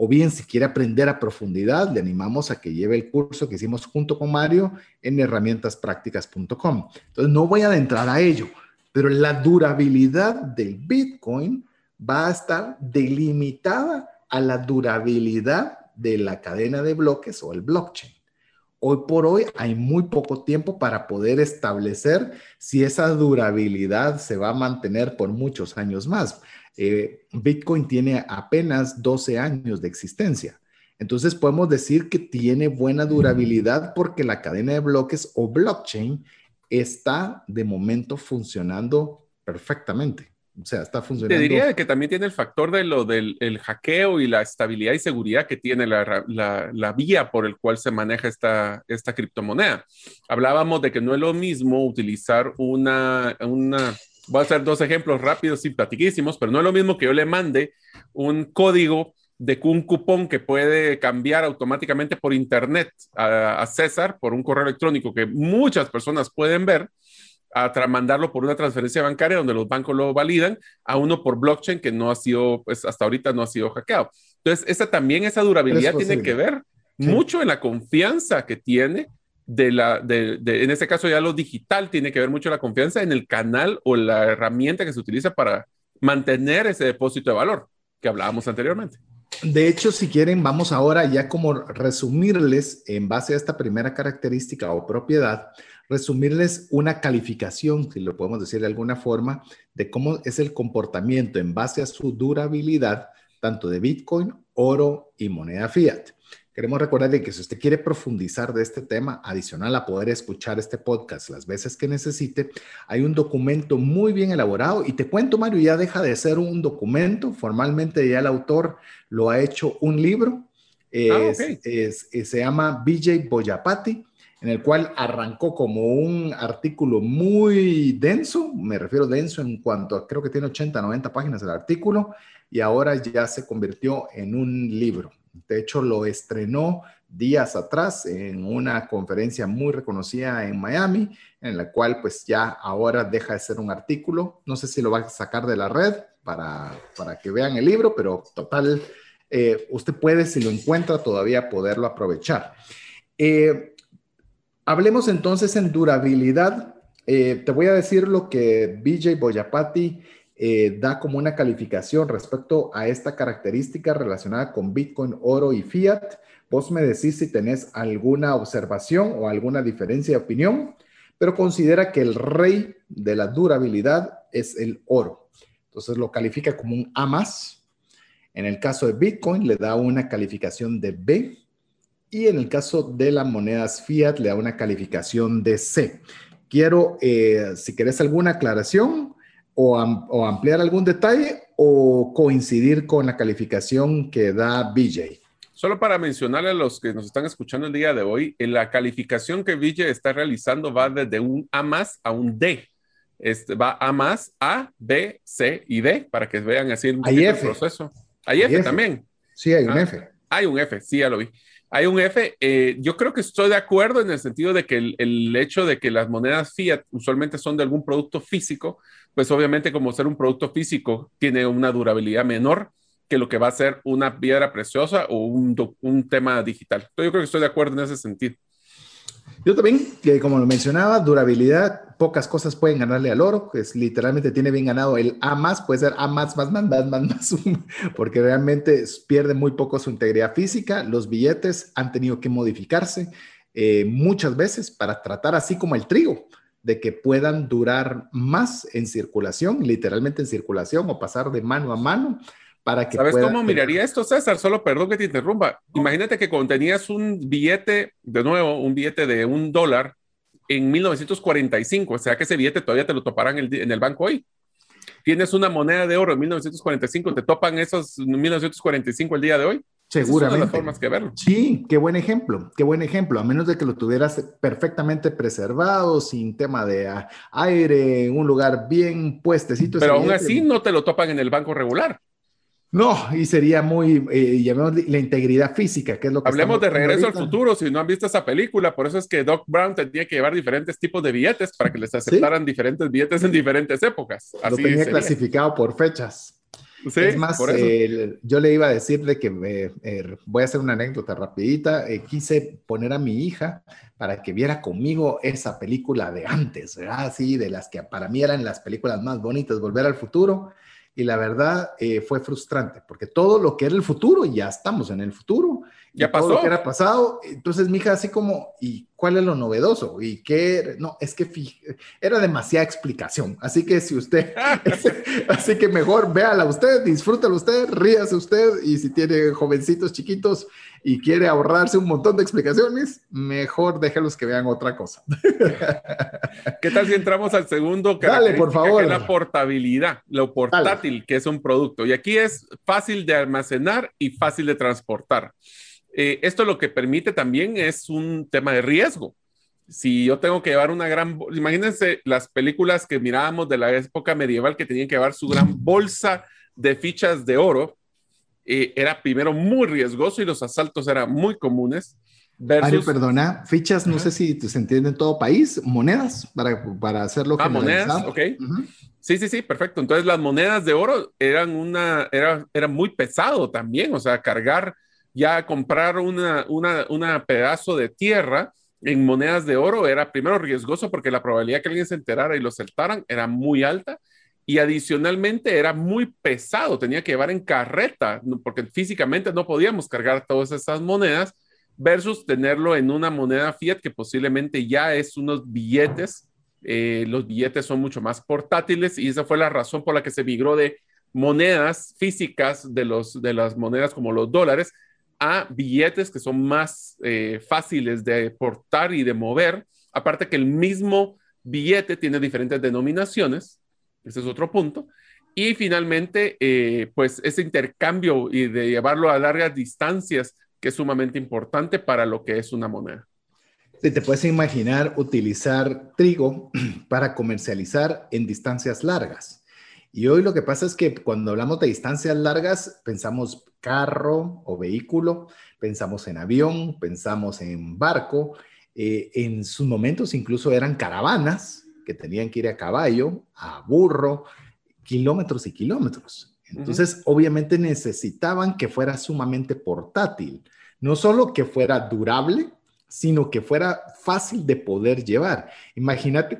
O bien, si quiere aprender a profundidad, le animamos a que lleve el curso que hicimos junto con Mario en herramientasprácticas.com. Entonces, no voy a adentrar a ello, pero la durabilidad del Bitcoin va a estar delimitada a la durabilidad de la cadena de bloques o el blockchain. Hoy por hoy hay muy poco tiempo para poder establecer si esa durabilidad se va a mantener por muchos años más. Eh, Bitcoin tiene apenas 12 años de existencia. Entonces podemos decir que tiene buena durabilidad porque la cadena de bloques o blockchain está de momento funcionando perfectamente. O sea, está funcionando. Te diría que también tiene el factor de lo del hackeo y la estabilidad y seguridad que tiene la, la, vía por el cual se maneja esta, esta criptomoneda. Hablábamos de que no es lo mismo utilizar una, una, voy a hacer dos ejemplos rápidos y platiquísimos, pero no es lo mismo que yo le mande un código de un cupón que puede cambiar automáticamente por internet a, a César por un correo electrónico que muchas personas pueden ver a mandarlo por una transferencia bancaria donde los bancos lo validan, a uno por blockchain que no ha sido, pues hasta ahorita no ha sido hackeado. Entonces, esa también, esa durabilidad tiene que ver mucho en la confianza que tiene de la, en este caso ya lo digital tiene que ver mucho la confianza en el canal o la herramienta que se utiliza para mantener ese depósito de valor que hablábamos anteriormente. De hecho, si quieren, vamos ahora ya como resumirles en base a esta primera característica o propiedad, resumirles una calificación, si lo podemos decir de alguna forma, de cómo es el comportamiento en base a su durabilidad, tanto de Bitcoin, oro y moneda fiat. Queremos recordarle que si usted quiere profundizar de este tema, adicional a poder escuchar este podcast las veces que necesite, hay un documento muy bien elaborado. Y te cuento, Mario, ya deja de ser un documento, formalmente ya el autor lo ha hecho un libro, ah, se llama BJ Boyapati, en el cual arrancó como un artículo muy denso, me refiero denso en cuanto a, creo que tiene 80, 90 páginas el artículo, y ahora ya se convirtió en un libro. De hecho, lo estrenó días atrás en una conferencia muy reconocida en Miami, en la cual pues ya ahora deja de ser un artículo. No sé si lo va a sacar de la red para, para que vean el libro, pero total, eh, usted puede, si lo encuentra, todavía poderlo aprovechar. Eh, Hablemos entonces en durabilidad. Eh, te voy a decir lo que BJ Boyapati eh, da como una calificación respecto a esta característica relacionada con Bitcoin, oro y fiat. Vos me decís si tenés alguna observación o alguna diferencia de opinión, pero considera que el rey de la durabilidad es el oro. Entonces lo califica como un A más. En el caso de Bitcoin le da una calificación de B y en el caso de las monedas fiat le da una calificación de C. Quiero, eh, si querés alguna aclaración o, o, ampliar algún detalle o coincidir con la calificación que da BJ. Solo para mencionarle a los que nos están escuchando el día de hoy, en la calificación que BJ está realizando va desde un A más a un D. Este, va A más, A, B, C y D, para que vean así el, proceso. Hay, F, también. Sí, hay un ah, F. Hay un F, sí, ya lo vi. Hay un F. Eh, yo creo que estoy de acuerdo en el sentido de que el, hecho de que las monedas fiat usualmente son de algún producto físico, pues obviamente como ser un producto físico tiene una durabilidad menor que lo que va a ser una piedra preciosa o un, un tema digital. Entonces yo creo que estoy de acuerdo en ese sentido. Yo también, que como lo mencionaba, durabilidad, pocas cosas pueden ganarle al oro, que es literalmente tiene bien ganado el A más, puede ser A más, más, más, más, más, más, <laughs> porque realmente pierde muy poco su integridad física. Los billetes han tenido que modificarse eh, muchas veces para tratar así como el trigo, de que puedan durar más en circulación, literalmente en circulación o pasar de mano a mano ¿Sabes cómo miraría esto, César? Solo perdón que te interrumpa. Imagínate que cuando tenías un billete, de nuevo, un billete de un dólar en 1945, o sea que ese billete todavía te lo toparán en el, banco hoy. tienes una moneda de oro en 1945, ¿te topan esos 1945 el día de hoy? Seguramente. Es las formas que verlo. Sí, qué buen ejemplo, qué buen ejemplo. A menos de que lo tuvieras perfectamente preservado, sin tema de aire, en un lugar bien puestecito. Pero aún así no te lo topan en el banco regular. No, y sería muy, eh, la integridad física, que es lo que Hablemos de Regreso al Futuro, si no han visto esa película, por eso es que Doc Brown tenía que llevar diferentes tipos de billetes para que les aceptaran diferentes billetes en diferentes épocas. Así lo tenía clasificado por fechas. Sí, es más, yo le iba a decir de que eh, voy a hacer una anécdota rapidita. Eh, quise poner a mi hija para que viera conmigo esa película de antes, ¿verdad? Así, de las que para mí eran las películas más bonitas, Volver al Futuro y la verdad eh, fue frustrante porque todo lo que era el futuro, ya estamos en el futuro. Ya pasó. Todo lo que era pasado. Entonces mi hija así como, ¿y cuál es lo novedoso? ¿Y qué? No, es que era demasiada explicación. Así que si usted, <laughs> <laughs> así que mejor véala usted, disfrútalo usted, ríase usted y si tiene jovencitos chiquitos, y quiere ahorrarse un montón de explicaciones, mejor déjelos que vean otra cosa. <laughs> ¿Qué tal si entramos al segundo? Dale, por favor. Que es la portabilidad, lo portátil, que es un producto. Y aquí es fácil de almacenar y fácil de transportar. Eh, esto lo que permite también es un tema de riesgo. Si yo tengo que llevar una gran, imagínense las películas que mirábamos de la época medieval que tenían que llevar su gran bolsa de fichas de oro, eh, era primero muy riesgoso y los asaltos eran muy comunes. Versus... perdona, fichas, no sé si se entiende en todo país, monedas para, para hacerlo. Ah, monedas, ok. Sí, sí, sí, perfecto. Entonces las monedas de oro eran una, era, era muy pesado también, o sea, cargar, ya comprar una, una, pedazo de tierra en monedas de oro era primero riesgoso porque la probabilidad que alguien se enterara y lo saltaran era muy alta y adicionalmente era muy pesado, tenía que llevar en carreta, porque físicamente no podíamos cargar todas esas monedas, versus tenerlo en una moneda fiat que posiblemente ya es unos billetes. Eh, los billetes son mucho más portátiles y esa fue la razón por la que se migró de monedas físicas de, los, de las monedas como los dólares a billetes que son más eh, fáciles de portar y de mover. Aparte que el mismo billete tiene diferentes denominaciones ese es otro punto. Y finalmente, eh, pues ese intercambio y de llevarlo a largas distancias, que es sumamente importante para lo que es una moneda. Si te puedes imaginar utilizar trigo <clears throat> para comercializar en distancias largas. Y hoy lo que pasa es que cuando hablamos de distancias largas, pensamos carro o vehículo, pensamos en avión, pensamos en barco. Eh, en sus momentos incluso eran caravanas, que tenían que ir a caballo, a burro, kilómetros y kilómetros. Entonces, obviamente necesitaban que fuera sumamente portátil, no solo que fuera durable, sino que fuera fácil de poder llevar. Imagínate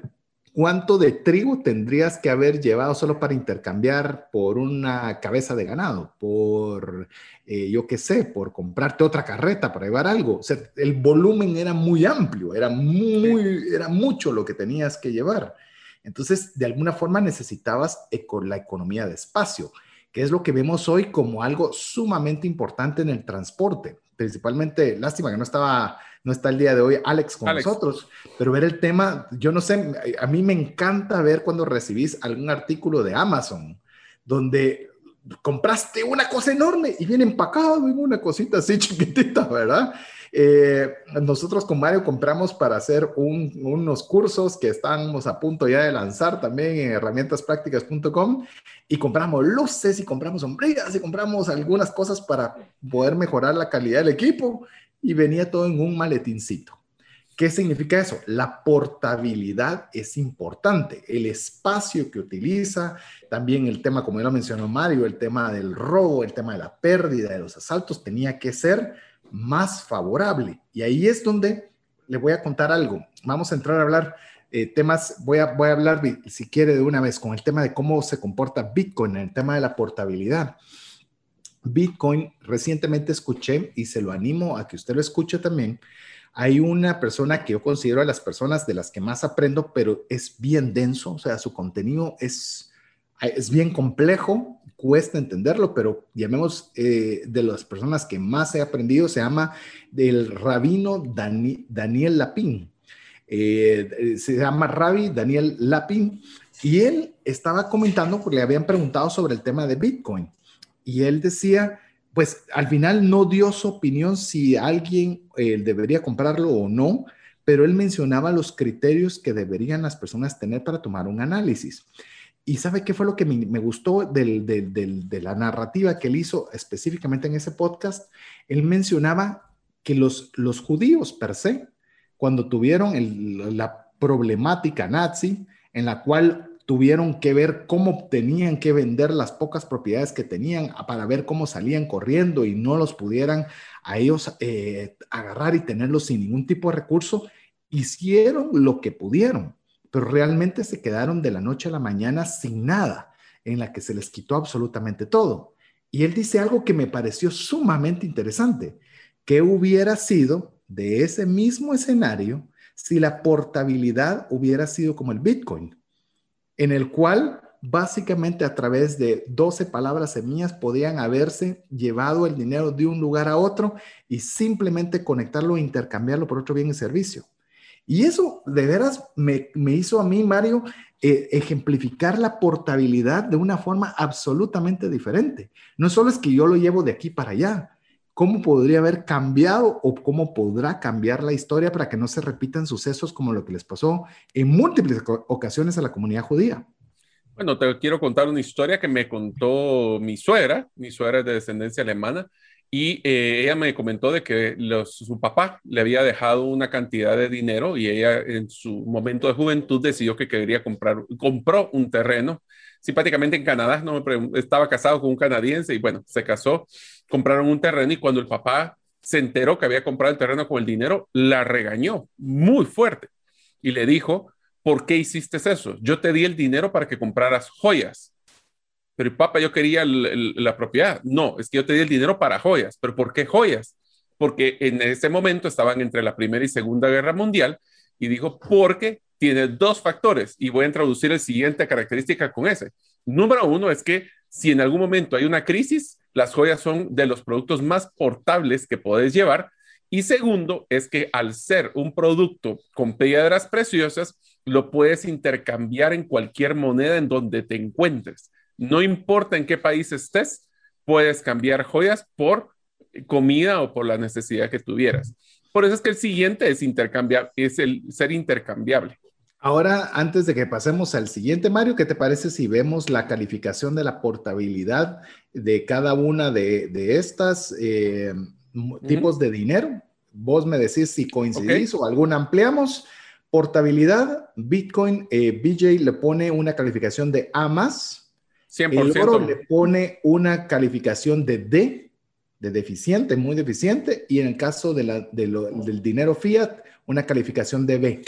¿Cuánto de trigo tendrías que haber llevado solo para intercambiar por una cabeza de ganado? Por, eh, yo qué sé, por comprarte otra carreta para llevar algo. O sea, el volumen era muy amplio, era, muy, era mucho lo que tenías que llevar. Entonces, de alguna forma necesitabas la economía de espacio, que es lo que vemos hoy como algo sumamente importante en el transporte. Principalmente, lástima que no estaba no está el día de hoy Alex con nosotros, pero ver el tema, yo no sé, a mí me encanta ver cuando recibís algún artículo de Amazon donde compraste una cosa enorme y viene empacado en una cosita así chiquitita, ¿verdad? Eh, nosotros con Mario compramos para hacer unos cursos que estamos a punto ya de lanzar también en herramientasprácticas.com y compramos luces y compramos sombrillas y compramos algunas cosas para poder mejorar la calidad del equipo y venía todo en un maletincito. ¿Qué significa eso? La portabilidad es importante, el espacio que utiliza, también el tema, como ya lo mencionó Mario, el tema del robo, el tema de la pérdida, de los asaltos, tenía que ser más favorable. Y ahí es donde le voy a contar algo. Vamos a entrar a hablar eh, temas, voy a, voy a hablar, si quiere, de una vez con el tema de cómo se comporta Bitcoin el tema de la portabilidad. Bitcoin, recientemente escuché y se lo animo a que usted lo escuche también. Hay una persona que yo considero a las personas de las que más aprendo, pero es bien denso, o sea, su contenido es, es bien complejo, cuesta entenderlo, pero llamemos eh, de las personas que más he aprendido, se llama del rabino Daniel Lapin. Eh, se llama Rabbi Daniel Lapin Y él estaba comentando, porque le habían preguntado sobre el tema de Bitcoin. Y él decía, pues al final no dio su opinión si alguien eh, debería comprarlo o no, pero él mencionaba los criterios que deberían las personas tener para tomar un análisis. Y sabe qué fue lo que me, gustó de la narrativa que él hizo específicamente en ese podcast. Él mencionaba que los, los judíos per se, cuando tuvieron la problemática nazi, en la cual tuvieron que ver cómo tenían que vender las pocas propiedades que tenían para ver cómo salían corriendo y no los pudieran a ellos eh, agarrar y tenerlos sin ningún tipo de recurso, hicieron lo que pudieron pero realmente se quedaron de la noche a la mañana sin nada, en la que se les quitó absolutamente todo. Y él dice algo que me pareció sumamente interesante. ¿Qué hubiera sido de ese mismo escenario si la portabilidad hubiera sido como el Bitcoin, en el cual básicamente a través de 12 palabras semillas podían haberse llevado el dinero de un lugar a otro y simplemente conectarlo e intercambiarlo por otro bien y servicio? Y eso de veras me, hizo a mí, Mario, eh, ejemplificar la portabilidad de una forma absolutamente diferente. No solo es que yo lo llevo de aquí para allá, ¿cómo podría haber cambiado o cómo podrá cambiar la historia para que no se repitan sucesos como lo que les pasó en múltiples ocasiones a la comunidad judía? Bueno, te quiero contar una historia que me contó mi suegra. Mi suegra es de descendencia alemana y eh, ella me comentó de que su papá le había dejado una cantidad de dinero y ella en su momento de juventud decidió que quería comprar, compró un terreno, simpáticamente en Canadá, no me estaba casado con un canadiense y bueno, se casó, compraron un terreno y cuando el papá se enteró que había comprado el terreno con el dinero, la regañó muy fuerte y le dijo, ¿por qué hiciste eso? Yo te di el dinero para que compraras joyas pero papá, yo quería la propiedad. No, es que yo te di el dinero para joyas. ¿Pero por qué joyas? Porque en ese momento estaban entre la Primera y Segunda Guerra Mundial y dijo, porque tiene dos factores y voy a introducir el siguiente característica con ese. Número uno es que si en algún momento hay una crisis, las joyas son de los productos más portables que puedes llevar. Y segundo es que al ser un producto con piedras preciosas, lo puedes intercambiar en cualquier moneda en donde te encuentres. No importa en qué país estés, puedes cambiar joyas por comida o por la necesidad que tuvieras. Por eso es que el siguiente es intercambiar, es el ser intercambiable. Ahora, antes de que pasemos al siguiente, Mario, ¿qué te parece si vemos la calificación de la portabilidad de cada una de, de estas eh, tipos de dinero? Vos me decís si coincidís o alguna ampliamos. Portabilidad, Bitcoin, eh, BJ le pone una calificación de A más, 100%. El oro le pone una calificación de D, de deficiente, muy deficiente, y en el caso de la, del dinero fiat, una calificación de B.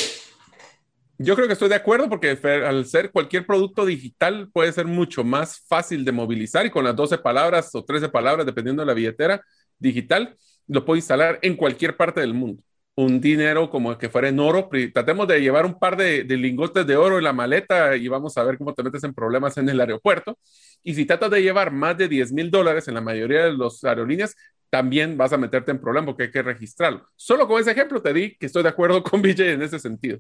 Yo creo que estoy de acuerdo porque al ser cualquier producto digital puede ser mucho más fácil de movilizar y con las 12 palabras o 13 palabras, dependiendo de la billetera digital, lo puedo instalar en cualquier parte del mundo un dinero como que fuera en oro. Tratemos de llevar un par de, lingotes de oro en la maleta y vamos a ver cómo te metes en problemas en el aeropuerto. Y si tratas de llevar más de 10 mil dólares en la mayoría de las aerolíneas, también vas a meterte en problemas porque hay que registrarlo. Solo con ese ejemplo te di que estoy de acuerdo <laughs> con Vijay en ese sentido.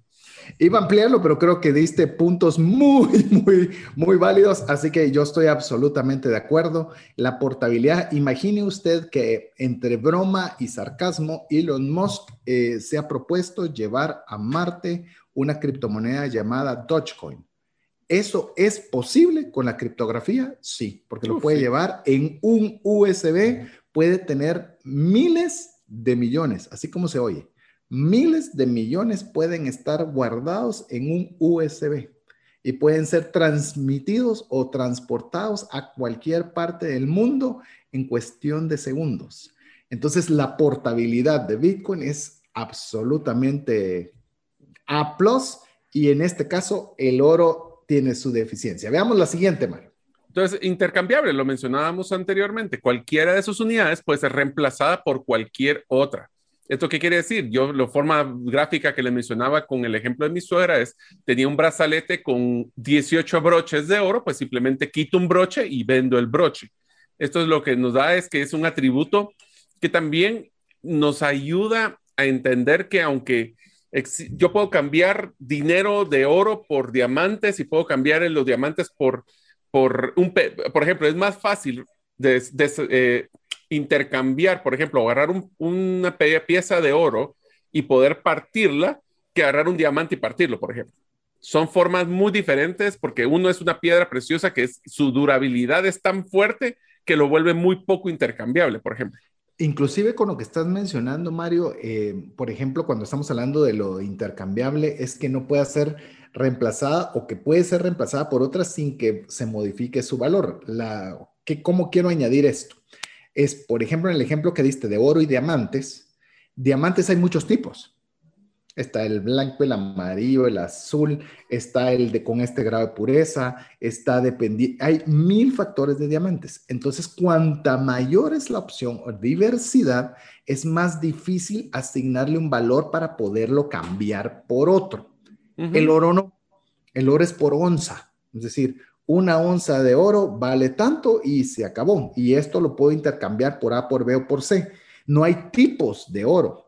Iba a ampliarlo, pero creo que diste puntos muy, <laughs> muy, muy válidos, así que yo estoy absolutamente de acuerdo. La portabilidad, imagine usted que entre broma y sarcasmo, Elon Musk eh, se ha propuesto llevar a Marte una criptomoneda llamada Dogecoin. ¿Eso es posible con la criptografía? Sí, porque lo puede llevar en un USB puede tener miles de millones, así como se oye. Miles de millones pueden estar guardados en un USB y pueden ser transmitidos o transportados a cualquier parte del mundo en cuestión de segundos. Entonces, la portabilidad de Bitcoin es absolutamente A y en este caso el oro tiene su deficiencia. Veamos la siguiente, Mario. Entonces, intercambiable, lo mencionábamos anteriormente. Cualquiera de sus unidades puede ser reemplazada por cualquier otra. ¿Esto qué quiere decir? Yo, la forma gráfica que le mencionaba con el ejemplo de mi suegra es, tenía un brazalete con 18 broches de oro, pues simplemente quito un broche y vendo el broche. Esto es lo que nos da, es que es un atributo que también nos ayuda a entender que aunque yo puedo cambiar dinero de oro por diamantes y puedo cambiar los diamantes por, por un, por ejemplo, es más fácil eh, intercambiar, por ejemplo, agarrar una pieza de oro y poder partirla que agarrar un diamante y partirlo, por ejemplo. Son formas muy diferentes porque uno es una piedra preciosa que su durabilidad es tan fuerte que lo vuelve muy poco intercambiable, por ejemplo. Inclusive con lo que estás mencionando, Mario, eh, por ejemplo, cuando estamos hablando de lo intercambiable, es que no puede ser reemplazada o que puede ser reemplazada por otra sin que se modifique su valor. La, que, ¿Cómo quiero añadir esto? Es, por ejemplo, en el ejemplo que diste de oro y diamantes, diamantes hay muchos tipos. Está el blanco, el amarillo, el azul, está el de con este grado de pureza, está dependiente. Hay mil factores de diamantes. Entonces, cuanta mayor es la opción o diversidad, es más difícil asignarle un valor para poderlo cambiar por otro. El oro no. El oro es por onza. Es decir, una onza de oro vale tanto y se acabó. Y esto lo puedo intercambiar por A, por B o por C. No hay tipos de oro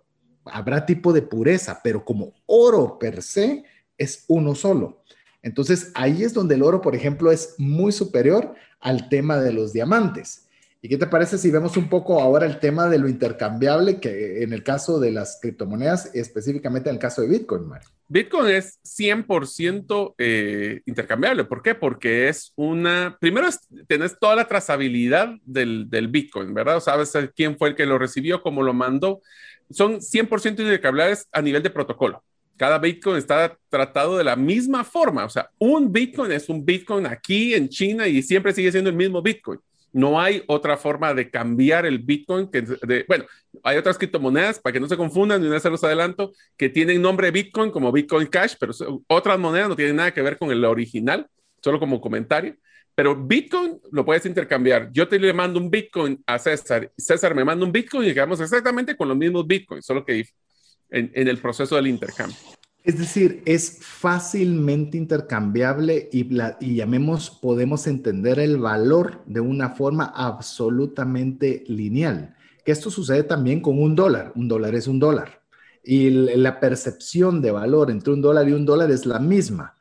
habrá tipo de pureza, pero como oro per se es uno solo. Entonces ahí es donde el oro, por ejemplo, es muy superior al tema de los diamantes. ¿Y qué te parece si vemos un poco ahora el tema de lo intercambiable que en el caso de las criptomonedas, específicamente en el caso de Bitcoin, Mario? Bitcoin es 100% eh, intercambiable. ¿Por qué? Porque es una, primero es, tenés toda la trazabilidad del, del Bitcoin, ¿verdad? O sabes quién fue el que lo recibió, cómo lo mandó son 100% intercambiables a nivel de protocolo. Cada Bitcoin está tratado de la misma forma. O sea, un Bitcoin es un Bitcoin aquí en China y siempre sigue siendo el mismo Bitcoin. No hay otra forma de cambiar el Bitcoin. Que de, bueno, hay otras criptomonedas, para que no se confundan, ni una se los adelanto, que tienen nombre Bitcoin como Bitcoin Cash, pero otras monedas no tienen nada que ver con el original, solo como comentario. Pero Bitcoin lo puedes intercambiar. Yo te le mando un Bitcoin a César, César me manda un Bitcoin y quedamos exactamente con los mismos Bitcoins, solo que en, el proceso del intercambio. Es decir, es fácilmente intercambiable y, y, llamemos, podemos entender el valor de una forma absolutamente lineal. Que esto sucede también con un dólar. Un dólar es un dólar. Y la percepción de valor entre un dólar y un dólar es la misma.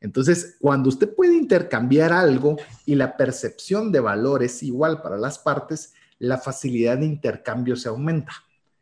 Entonces, cuando usted puede intercambiar algo y la percepción de valor es igual para las partes, la facilidad de intercambio se aumenta.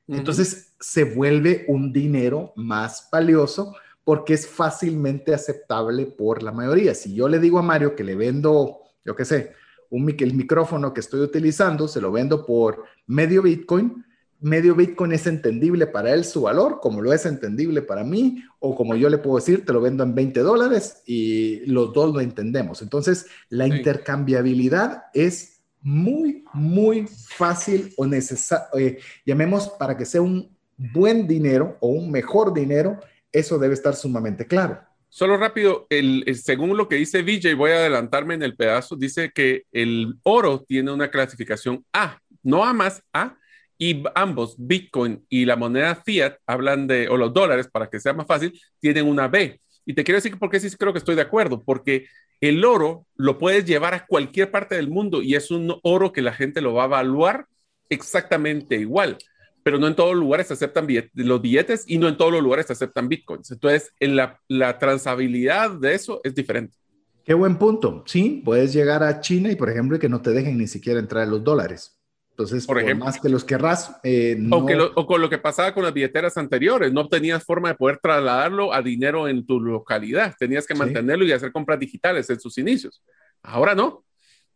Entonces, se vuelve un dinero más valioso porque es fácilmente aceptable por la mayoría. Si yo le digo a Mario que le vendo, yo qué sé, un, el micrófono que estoy utilizando, se lo vendo por medio Bitcoin, medio Bitcoin es entendible para él su valor, como lo es entendible para mí, o como yo le puedo decir, te lo vendo en 20 dólares y los dos lo entendemos. Entonces, la intercambiabilidad es muy, muy fácil o necesario, eh, llamemos para que sea un buen dinero o un mejor dinero, eso debe estar sumamente claro. Solo rápido, el, según lo que dice VJ, voy a adelantarme en el pedazo, dice que el oro tiene una clasificación A, no A más, A, y ambos, Bitcoin y la moneda fiat, hablan de, o los dólares, para que sea más fácil, tienen una B. Y te quiero decir por qué sí creo que estoy de acuerdo, porque el oro lo puedes llevar a cualquier parte del mundo y es un oro que la gente lo va a evaluar exactamente igual, pero no en todos los lugares se aceptan los billetes y no en todos los lugares se aceptan bitcoins. Entonces, en la, la transabilidad de eso es diferente. Qué buen punto. Sí, puedes llegar a China y, por ejemplo, que no te dejen ni siquiera entrar los dólares. Entonces, por, ejemplo, más que los querrás. Eh, o, con lo que pasaba con las billeteras anteriores, no tenías forma de poder trasladarlo a dinero en tu localidad, tenías que mantenerlo y hacer compras digitales en sus inicios. Ahora no,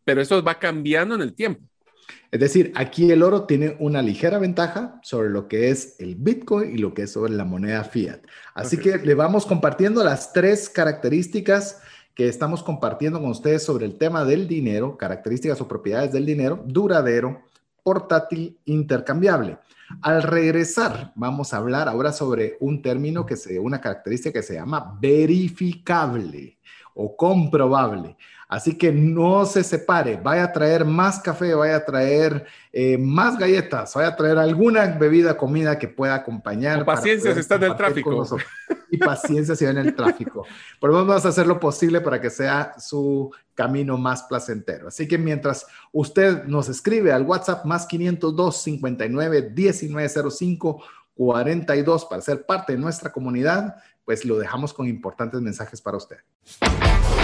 pero eso va cambiando en el tiempo. Es decir, aquí el oro tiene una ligera ventaja sobre lo que es el Bitcoin y lo que es sobre la moneda fiat. Así que le vamos compartiendo las tres características que estamos compartiendo con ustedes sobre el tema del dinero, características o propiedades del dinero, duradero, portátil intercambiable. Al regresar, vamos a hablar ahora sobre un término que se, una característica que se llama verificable o comprobable. Así que no se separe, vaya a traer más café, vaya a traer eh, más galletas, vaya a traer alguna bebida, comida que pueda acompañar. paciencia si está en el tráfico. Y paciencia si va en el tráfico. Pero vamos a hacer lo posible para que sea su camino más placentero. Así que mientras usted nos escribe al WhatsApp más 502 59 1905 42 para ser parte de nuestra comunidad, pues lo dejamos con importantes mensajes para usted.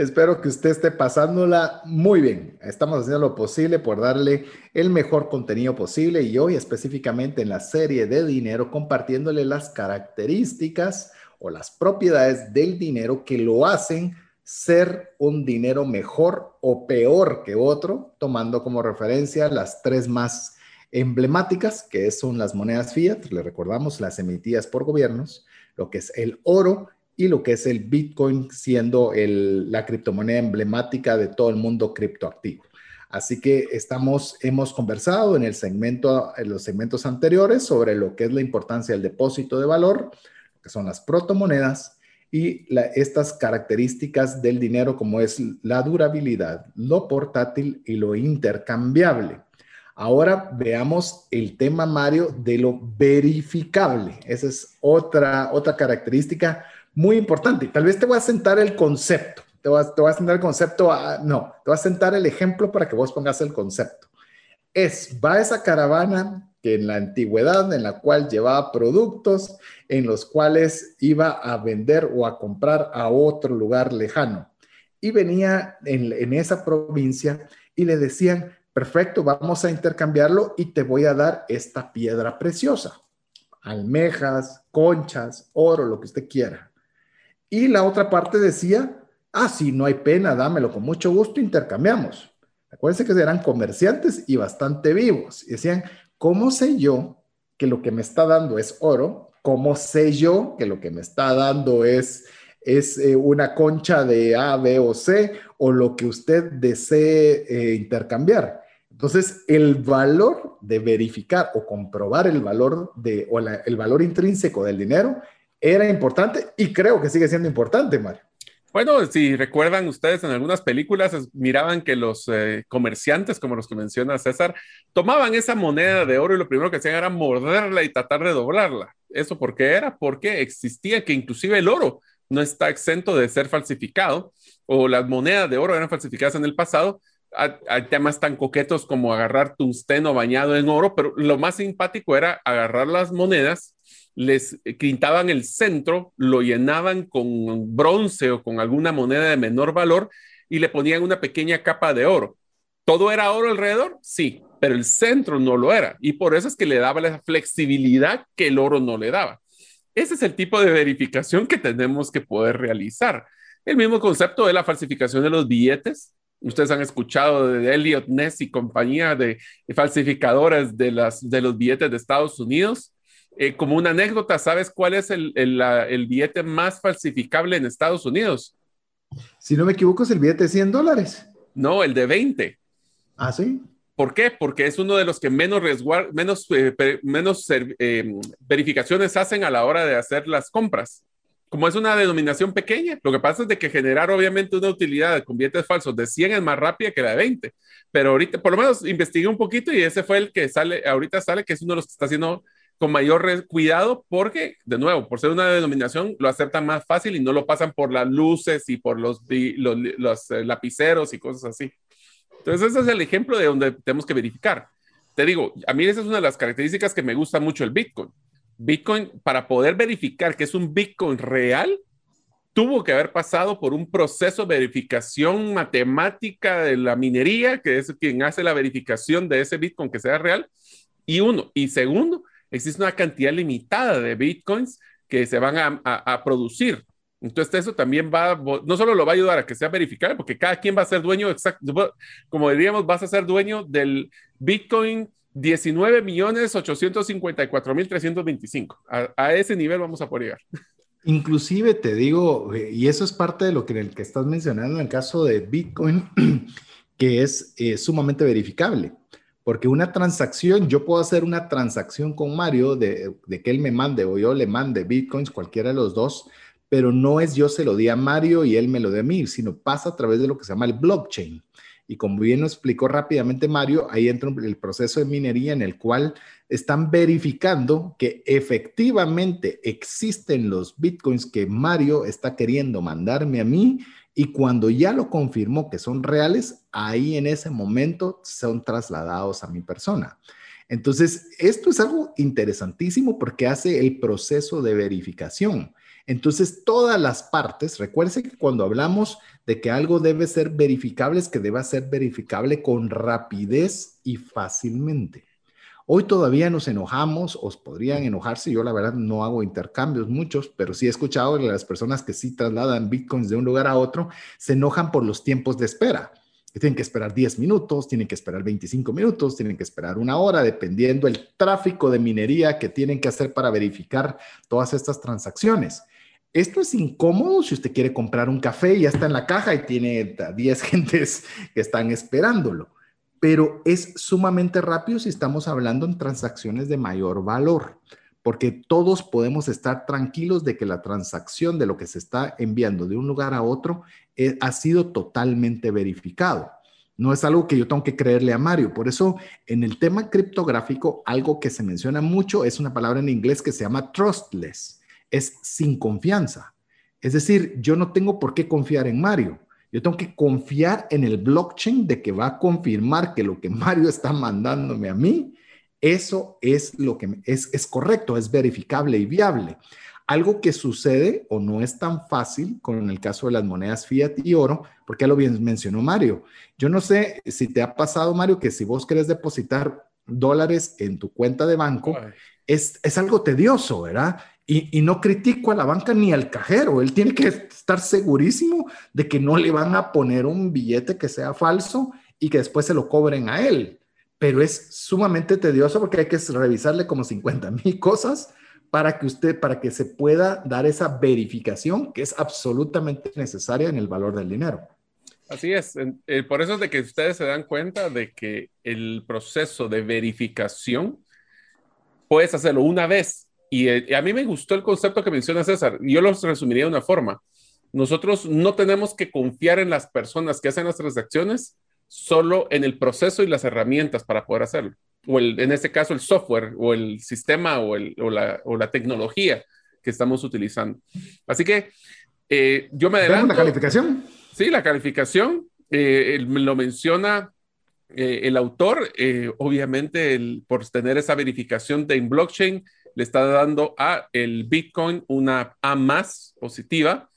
Espero que usted esté pasándola muy bien. Estamos haciendo lo posible por darle el mejor contenido posible y hoy específicamente en la serie de dinero compartiéndole las características o las propiedades del dinero que lo hacen ser un dinero mejor o peor que otro, tomando como referencia las tres más emblemáticas, que son las monedas fiat, le recordamos, las emitidas por gobiernos, lo que es el oro y lo que es el Bitcoin siendo la criptomoneda emblemática de todo el mundo criptoactivo. Así que estamos, hemos conversado en el segmento, en los segmentos anteriores sobre lo que es la importancia del depósito de valor, que son las protomonedas y estas características del dinero como es la durabilidad, lo portátil y lo intercambiable. Ahora veamos el tema, Mario, de lo verificable. Esa es otra, otra característica muy importante. Tal vez te voy a sentar el concepto. Te voy a, te a sentar el concepto, no, te voy a sentar el ejemplo para que vos pongas el concepto. Es, va esa caravana que en la antigüedad, en la cual llevaba productos en los cuales iba a vender o a comprar a otro lugar lejano. Y venía en, en esa provincia y le decían, perfecto, vamos a intercambiarlo y te voy a dar esta piedra preciosa. Almejas, conchas, oro, lo que usted quiera. Y la otra parte decía, ah, sí, no hay pena, dámelo, con mucho gusto intercambiamos. Acuérdense que eran comerciantes y bastante vivos. Y decían, ¿cómo sé yo que lo que me está dando es oro? ¿Cómo sé yo que lo que me está dando es, es eh, una concha de A, B o C o lo que usted desee eh, intercambiar? Entonces, el valor de verificar o comprobar el valor de, o el valor intrínseco del dinero era importante y creo que sigue siendo importante, Mario. Bueno, si recuerdan ustedes en algunas películas, miraban que los eh, comerciantes, como los que menciona César, tomaban esa moneda de oro y lo primero que hacían era morderla y tratar de doblarla. ¿Eso por qué era? Porque existía que inclusive el oro no está exento de ser falsificado o las monedas de oro eran falsificadas en el pasado. Hay temas tan coquetos como agarrar tungsteno bañado en oro, pero lo más simpático era agarrar las monedas les quintaban el centro, lo llenaban con bronce o con alguna moneda de menor valor y le ponían una pequeña capa de oro. ¿Todo era oro alrededor? Sí, pero el centro no lo era y por eso es que le daba la flexibilidad que el oro no le daba. Ese es el tipo de verificación que tenemos que poder realizar. El mismo concepto de la falsificación de los billetes. Ustedes han escuchado de Elliot Ness y compañía de falsificadores de, de los billetes de Estados Unidos eh, como una anécdota, ¿sabes cuál es el, billete más falsificable en Estados Unidos? Si no me equivoco, es el billete de 100 dólares. No, el de 20. Ah, sí. ¿Por qué? Porque es uno de los que menos, menos, eh, menos eh, verificaciones hacen a la hora de hacer las compras. Como es una denominación pequeña, lo que pasa es de que generar obviamente una utilidad con billetes falsos de 100 es más rápida que la de 20. Pero ahorita, por lo menos investigué un poquito y ese fue el que sale, ahorita sale, que es uno de los que está haciendo con mayor cuidado porque, de nuevo, por ser una denominación, lo aceptan más fácil y no lo pasan por las luces y por los, los, eh, lapiceros y cosas así. Entonces, ese es el ejemplo de donde tenemos que verificar. Te digo, a mí esa es una de las características que me gusta mucho el Bitcoin. Bitcoin, para poder verificar que es un Bitcoin real, tuvo que haber pasado por un proceso de verificación matemática de la minería, que es quien hace la verificación de ese Bitcoin que sea real. Y uno. Y segundo, existe una cantidad limitada de bitcoins que se van a, producir. Entonces eso también va, no solo lo va a ayudar a que sea verificable, porque cada quien va a ser dueño, exacto, como diríamos, vas a ser dueño del Bitcoin 19 millones 854 mil 325. A, ese nivel vamos a poder llegar. Inclusive te digo, eh, y eso es parte de lo que, el que estás mencionando en el caso de Bitcoin, <clears throat> que es eh, sumamente verificable. Porque una transacción, yo puedo hacer una transacción con Mario de, de, que él me mande o yo le mande bitcoins, cualquiera de los dos, pero no es yo se lo di a Mario y él me lo dé a mí, sino pasa a través de lo que se llama el blockchain. Y como bien lo explicó rápidamente Mario, ahí entra el proceso de minería en el cual están verificando que efectivamente existen los bitcoins que Mario está queriendo mandarme a mí y cuando ya lo confirmó que son reales, ahí en ese momento son trasladados a mi persona. Entonces, esto es algo interesantísimo porque hace el proceso de verificación. Entonces, todas las partes, recuerde que cuando hablamos de que algo debe ser verificable, es que deba ser verificable con rapidez y fácilmente. Hoy todavía nos enojamos, os podrían enojarse. Yo la verdad no hago intercambios muchos, pero sí he escuchado que las personas que sí trasladan bitcoins de un lugar a otro se enojan por los tiempos de espera. tienen que esperar 10 minutos, tienen que esperar 25 minutos, tienen que esperar una hora, dependiendo el tráfico de minería que tienen que hacer para verificar todas estas transacciones. Esto es incómodo si usted quiere comprar un café y ya está en la caja y tiene 10 <laughs> gentes que están esperándolo, pero es sumamente rápido si estamos hablando en transacciones de mayor valor, porque todos podemos estar tranquilos de que la transacción de lo que se está enviando de un lugar a otro eh, ha sido totalmente verificado. No es algo que yo tengo que creerle a Mario. Por eso, en el tema criptográfico, algo que se menciona mucho es una palabra en inglés que se llama trustless es sin confianza. Es decir, yo no tengo por qué confiar en Mario. Yo tengo que confiar en el blockchain de que va a confirmar que lo que <laughs> Mario está mandándome a mí, eso es lo que es, es correcto, es verificable y viable. Algo que sucede o no es tan fácil con el caso de las monedas fiat y oro, porque ya lo bien mencionó Mario. Yo no sé si te ha pasado, Mario, que si vos querés depositar dólares en tu cuenta de banco, es, es, algo tedioso, ¿verdad? Y, no critico a la banca ni al cajero. Él tiene que estar segurísimo de que no le van a poner un billete que sea falso y que después se lo cobren a él. Pero es sumamente tedioso porque hay que revisarle como 50 mil cosas para que usted, para que se pueda dar esa verificación que es absolutamente necesaria en el valor del dinero. Así es. Eh, por eso es de que ustedes se dan cuenta de que el proceso de verificación puedes hacerlo una vez eh, y a mí me gustó el concepto que menciona César. Yo lo resumiría de una forma. Nosotros no tenemos que confiar en las personas que hacen las transacciones, solo en el proceso y las herramientas para poder hacerlo. O en este caso el software o el sistema o, la, tecnología que estamos utilizando. Así que eh, yo me adelanto. ¿La calificación? Sí, la calificación. Eh, lo menciona el autor. obviamente, por tener esa verificación de en blockchain, le está dando a el Bitcoin una A más positiva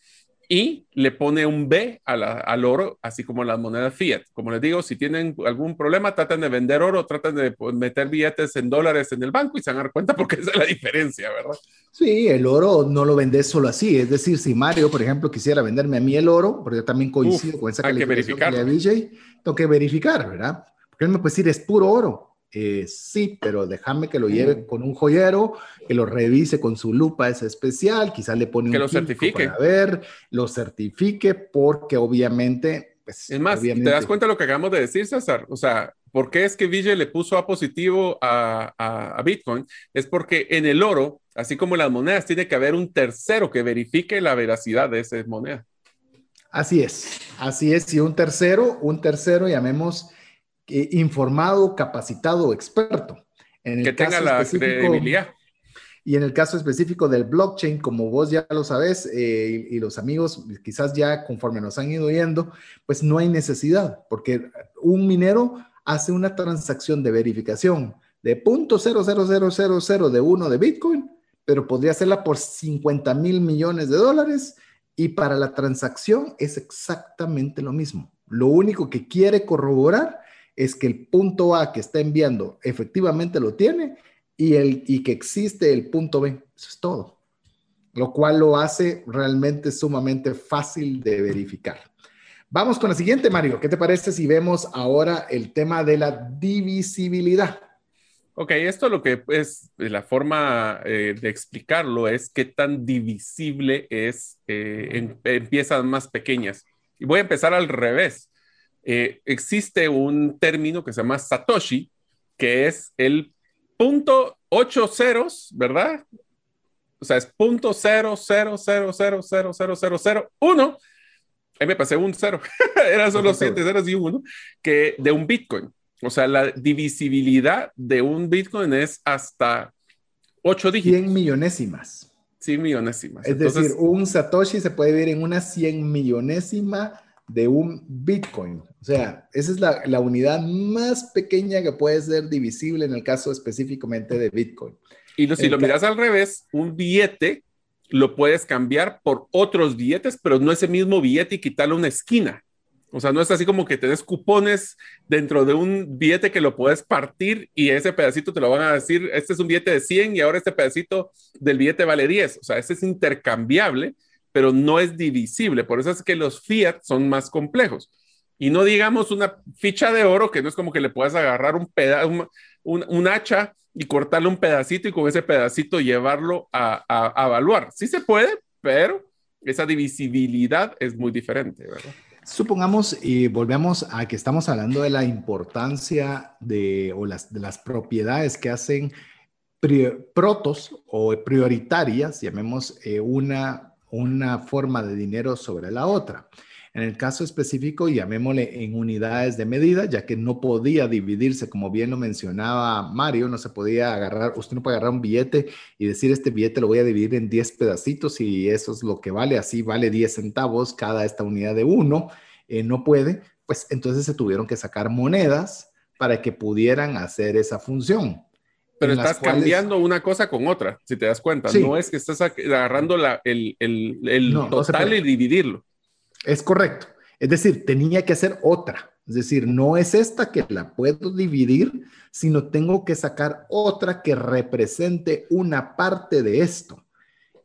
y le pone un B al oro, así como las monedas fiat. Como les digo, si tienen algún problema, traten de vender oro, traten de meter billetes en dólares en el banco y se van a dar cuenta porque <laughs> esa es la diferencia, ¿verdad? Sí, el oro no lo vendes solo así. Es decir, si Mario, por ejemplo, quisiera venderme a mí el oro, porque yo también coincido con esa calificación que, que le tengo que verificar, ¿verdad? Porque él me puede decir, es puro oro eh, sí, pero déjame que lo lleve con un joyero, que lo revise con su lupa es especial, quizás le pone que un lo certifique. para ver, lo certifique, porque obviamente... Pues, es más, ¿te das cuenta de lo que acabamos de decir, César? O sea, ¿por qué es que Ville le puso a positivo a, a, Bitcoin? Es porque en el oro, así como en las monedas, tiene que haber un tercero que verifique la veracidad de esa moneda. Así es, así es. Y un tercero, un tercero, llamemos informado, capacitado, experto. En el que tenga la credibilidad. Y en el caso específico del blockchain, como vos ya lo sabes, eh, y, los amigos quizás ya conforme nos han ido yendo, pues no hay necesidad, porque un minero hace una transacción de verificación de .00000 de uno de Bitcoin, pero podría hacerla por 50 mil millones de dólares y para la transacción es exactamente lo mismo. Lo único que quiere corroborar es que el punto A que está enviando efectivamente lo tiene y, el, y que existe el punto B. Eso es todo. Lo cual lo hace realmente sumamente fácil de verificar. Vamos con la siguiente, Mario. ¿Qué te parece si vemos ahora el tema de la divisibilidad? Ok, esto lo que es la forma eh, de explicarlo es qué tan divisible es eh, en, piezas más pequeñas. Y voy a empezar al revés. Eh, existe un término que se llama Satoshi, que es el punto ocho ceros, ¿verdad? O sea, es punto cero, cero, cero, cero, cero, cero, cero, cero, uno. Ahí me pasé un cero. <laughs> Eran solo siete ceros y uno, que de un Bitcoin. O sea, la divisibilidad de un Bitcoin es hasta 8 dígitos. 100 millonésimas. 100 millonésimas. Es decir, un Satoshi se puede ver en una 100 millonésima de un Bitcoin. O sea, esa es la, la, unidad más pequeña que puede ser divisible en el caso específicamente de Bitcoin. Y lo, si lo miras al revés, un billete lo puedes cambiar por otros billetes, pero no ese mismo billete y quitarle una esquina. O sea, no es así como que tenés cupones dentro de un billete que lo puedes partir y ese pedacito te lo van a decir, este es un billete de 100 y ahora este pedacito del billete vale 10. O sea, ese es intercambiable, pero no es divisible. Por eso es que los fiat son más complejos. Y no digamos una ficha de oro que no es como que le puedas agarrar un, pedazo, un, un, hacha y cortarle un pedacito y con ese pedacito llevarlo a, a, a evaluar. Sí se puede, pero esa divisibilidad es muy diferente, ¿verdad? Supongamos y volvemos a que estamos hablando de la importancia de, o las, de las propiedades que hacen protos o prioritarias, llamemos eh, una, una forma de dinero sobre la otra. En el caso específico, llamémosle en unidades de medida, ya que no podía dividirse, como bien lo mencionaba Mario, no se podía agarrar, usted no puede agarrar un billete y decir, este billete lo voy a dividir en 10 pedacitos y eso es lo que vale, así vale 10 centavos cada esta unidad de uno, eh, no puede, pues entonces se tuvieron que sacar monedas para que pudieran hacer esa función. Pero estás cambiando una cosa con otra, si te das cuenta. Sí. No es que estás agarrando la, el, el, el no, total no y dividirlo. Es correcto. Es decir, tenía que hacer otra. Es decir, no es esta que la puedo dividir, sino tengo que sacar otra que represente una parte de esto.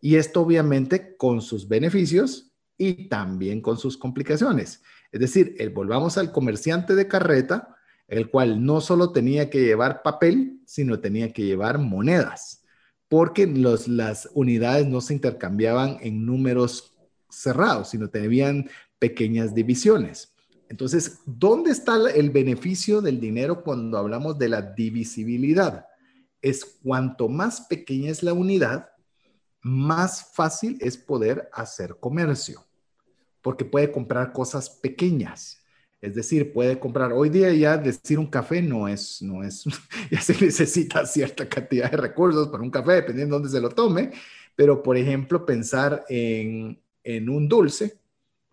Y esto obviamente con sus beneficios y también con sus complicaciones. Es decir, el, volvamos al comerciante de carreta, el cual no solo tenía que llevar papel, sino tenía que llevar monedas, porque las unidades no se intercambiaban en números cerrados, sino tenían pequeñas divisiones. Entonces, ¿dónde está el beneficio del dinero cuando hablamos de la divisibilidad? Es cuanto más pequeña es la unidad, más fácil es poder hacer comercio, porque puede comprar cosas pequeñas. Es decir, puede comprar, hoy día ya decir un café no es, no es, <laughs> ya se necesita cierta cantidad de recursos para un café, dependiendo de dónde se lo tome, pero por ejemplo, pensar en, en un dulce,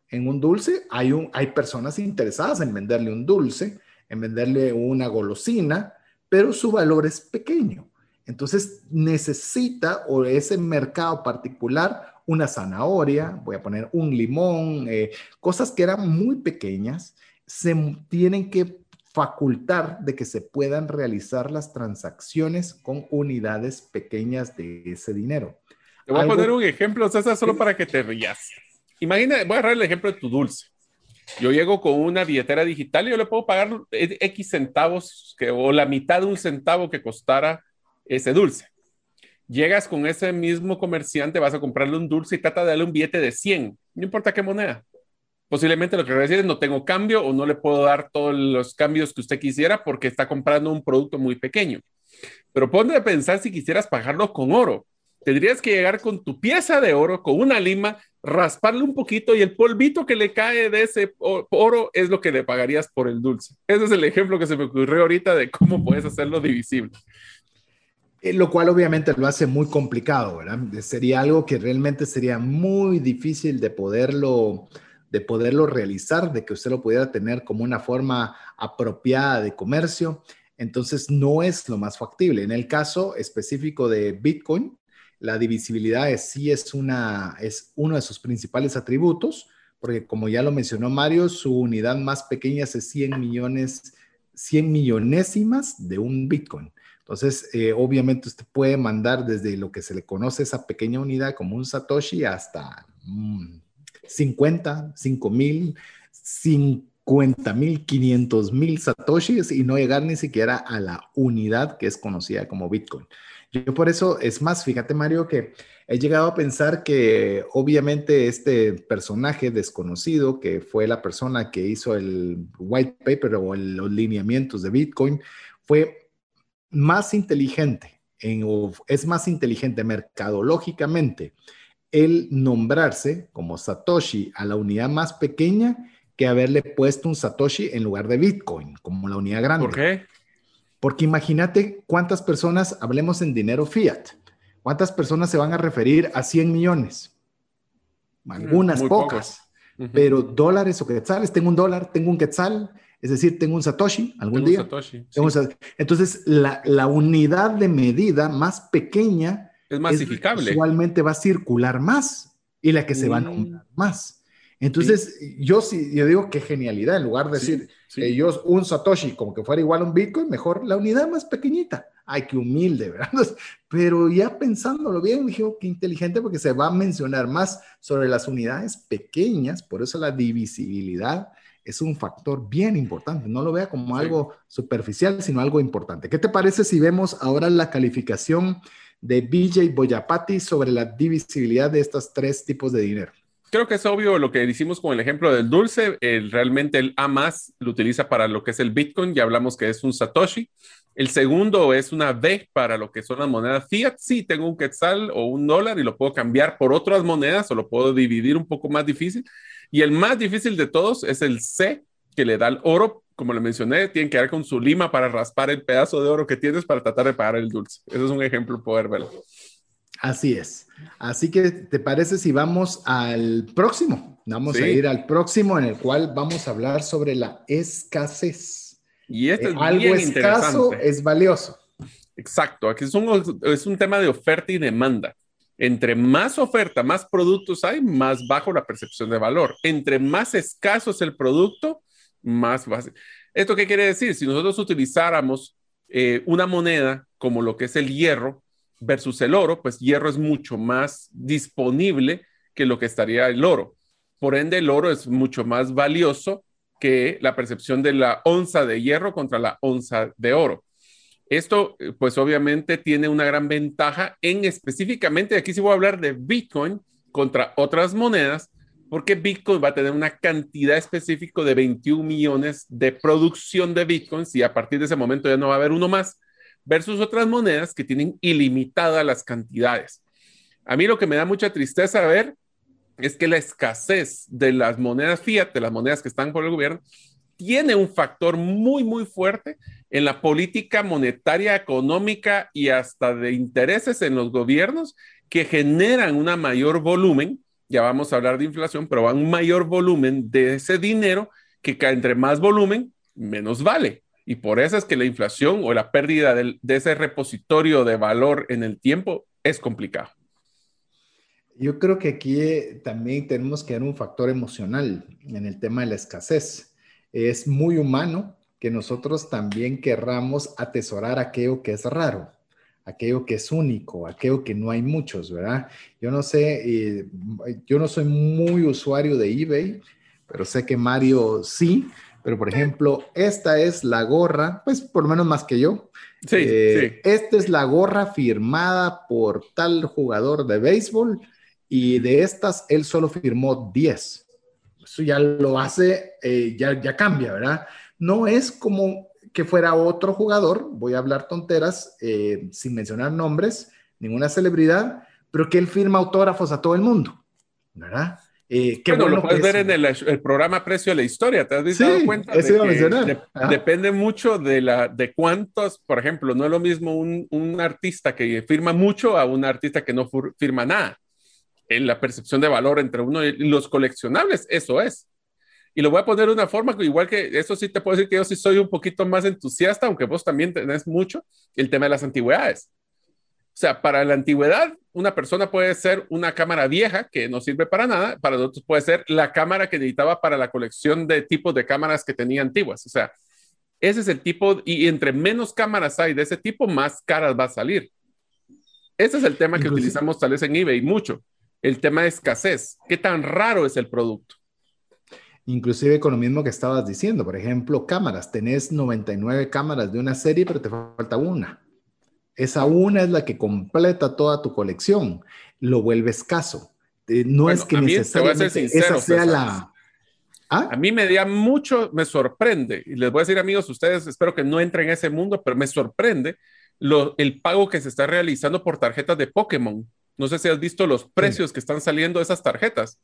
en un dulce hay, un, hay personas interesadas en venderle un dulce, en venderle una golosina, pero su valor es pequeño. Entonces necesita o ese mercado particular una zanahoria, voy a poner un limón, eh, cosas que eran muy pequeñas, se tienen que facultar de que se puedan realizar las transacciones con unidades pequeñas de ese dinero. Te voy a poner un ejemplo, César, solo para que te rías. Imagina, voy a agarrar el ejemplo de tu dulce. Yo llego con una billetera digital y yo le puedo pagar X centavos que, o la mitad de un centavo que costara ese dulce. Llegas con ese mismo comerciante, vas a comprarle un dulce y trata de darle un billete de 100, no importa qué moneda. Posiblemente lo que va es no tengo cambio o no le puedo dar todos los cambios que usted quisiera porque está comprando un producto muy pequeño. Pero ponte a pensar si quisieras pagarlo con oro tendrías que llegar con tu pieza de oro, con una lima, rasparle un poquito y el polvito que le cae de ese oro es lo que le pagarías por el dulce. Ese es el ejemplo que se me ocurrió ahorita de cómo puedes hacerlo divisible. Eh, lo cual obviamente lo hace muy complicado, ¿verdad? Sería algo que realmente sería muy difícil de poderlo, de poderlo realizar, de que usted lo pudiera tener como una forma apropiada de comercio. Entonces no es lo más factible. En el caso específico de Bitcoin, la divisibilidad es, sí es, una, es uno de sus principales atributos, porque como ya lo mencionó Mario, su unidad más pequeña es 100 millones, 100 millonésimas de un Bitcoin. Entonces, eh, obviamente usted puede mandar desde lo que se le conoce esa pequeña unidad como un Satoshi hasta 50, 5 mil, sin 50 mil, 500 mil satoshis y no llegar ni siquiera a la unidad que es conocida como Bitcoin. Yo por eso, es más, fíjate Mario, que he llegado a pensar que obviamente este personaje desconocido, que fue la persona que hizo el white paper o los lineamientos de Bitcoin, fue más inteligente, es más inteligente mercadológicamente el nombrarse como Satoshi a la unidad más pequeña que haberle puesto un Satoshi en lugar de Bitcoin, como la unidad grande. ¿Por qué? Porque imagínate cuántas personas, hablemos en dinero fiat, cuántas personas se van a referir a 100 millones. Algunas pocas, pero dólares o quetzales, tengo un dólar, tengo un quetzal, es decir, tengo un Satoshi algún día. Satoshi, Entonces, la, unidad de medida más pequeña es masificable. Usualmente va a circular más y la que se va a nombrar más. Entonces, yo sí, yo digo que genialidad, en lugar de decir ellos un Satoshi como que fuera igual a un Bitcoin, mejor la unidad más pequeñita. Ay, qué humilde, ¿verdad? <laughs> Pero ya pensándolo bien, dije, oh, qué inteligente porque se va a mencionar más sobre las unidades pequeñas, por eso la divisibilidad es un factor bien importante. No lo vea como algo superficial, sino algo importante. ¿Qué te parece si vemos ahora la calificación de BJ Boyapati sobre la divisibilidad de estos tres tipos de dinero? creo que es obvio lo que hicimos con el ejemplo del dulce. El, realmente el A más lo utiliza para lo que es el Bitcoin. Ya hablamos que es un Satoshi. El segundo es una B para lo que son las monedas fiat. Sí, tengo un quetzal o un dólar y lo puedo cambiar por otras monedas o lo puedo dividir un poco más difícil. Y el más difícil de todos es el C, que le da el oro. Como le mencioné, tiene que dar con su lima para raspar el pedazo de oro que tienes para tratar de pagar el dulce. Ese es un ejemplo, poder verlo. Así es. Así que, ¿te parece si vamos al próximo? Vamos a ir al próximo en el cual vamos a hablar sobre la escasez. Y este es eh, algo escaso es valioso. Exacto. Aquí es un, es un tema de oferta y demanda. Entre más oferta, más productos hay, más bajo la percepción de valor. Entre más escaso es el producto, más fácil. ¿Esto qué quiere decir? Si nosotros utilizáramos eh, una moneda como lo que es el hierro, versus el oro, pues hierro es mucho más disponible que lo que estaría el oro. Por ende, el oro es mucho más valioso que la percepción de la onza de hierro contra la onza de oro. Esto, eh, pues obviamente tiene una gran ventaja en específicamente, aquí sí voy a hablar de Bitcoin contra otras monedas, porque Bitcoin va a tener una cantidad específica de 21 millones de producción de Bitcoins y a partir de ese momento ya no va a haber uno más versus otras monedas que tienen ilimitadas las cantidades. A mí lo que me da mucha tristeza ver es que la escasez de las monedas fiat, de las monedas que están por el gobierno, tiene un factor muy, muy fuerte en la política monetaria, económica y hasta de intereses en los gobiernos que generan una mayor volumen, ya vamos a hablar de inflación, pero un mayor volumen de ese dinero que entre más volumen, menos vale. Y por eso es que la inflación o la pérdida de ese repositorio de valor en el tiempo es complicado. Yo creo que aquí eh, también tenemos que ver un factor emocional en el tema de la escasez. Es muy humano que nosotros también querramos atesorar aquello que es raro, aquello que es único, aquello que no hay muchos, ¿verdad? Yo no sé, eh, yo no soy muy usuario de eBay, pero sé que Mario sí, pero por ejemplo, esta es la gorra, pues por lo menos más que yo. Sí, eh, sí. Esta es la gorra firmada por tal jugador de béisbol y de estas él solo firmó 10. Eso ya lo hace, eh, ya, ya cambia, ¿verdad? No es como que fuera otro jugador, voy a hablar tonteras eh, sin mencionar nombres, ninguna celebridad, pero que él firma autógrafos a todo el mundo, ¿verdad? Eh, bueno, lo puedes ver en el, programa Precio de la Historia, ¿te has dado cuenta? de depende mucho de, la, de cuántos, por ejemplo, no es lo mismo un, un, artista que firma mucho a un artista que no firma nada. En la percepción de valor entre uno y los coleccionables, eso es. Y lo voy a poner de una forma, igual que eso sí te puedo decir que yo sí soy un poquito más entusiasta, aunque vos también tenés mucho, el tema de las antigüedades. O sea, para la antigüedad, una persona puede ser una cámara vieja que no sirve para nada, para nosotros puede ser la cámara que necesitaba para la colección de tipos de cámaras que tenía antiguas. O sea, ese es el tipo, y entre menos cámaras hay de ese tipo, más caras va a salir. Ese es el tema que utilizamos tal vez en eBay mucho, el tema de escasez. ¿Qué tan raro es el producto? Inclusive con lo mismo que estabas diciendo, por ejemplo, cámaras, tenés 99 cámaras de una serie, pero te falta una. Esa una es la que completa toda tu colección, lo vuelve escaso. Eh, no es que necesariamente esa sea la... ¿Ah? A mí me da mucho, me sorprende, y les voy a decir amigos, ustedes espero que no entren en ese mundo, pero me sorprende lo, el pago que se está realizando por tarjetas de Pokémon. No sé si has visto los precios que están saliendo de esas tarjetas.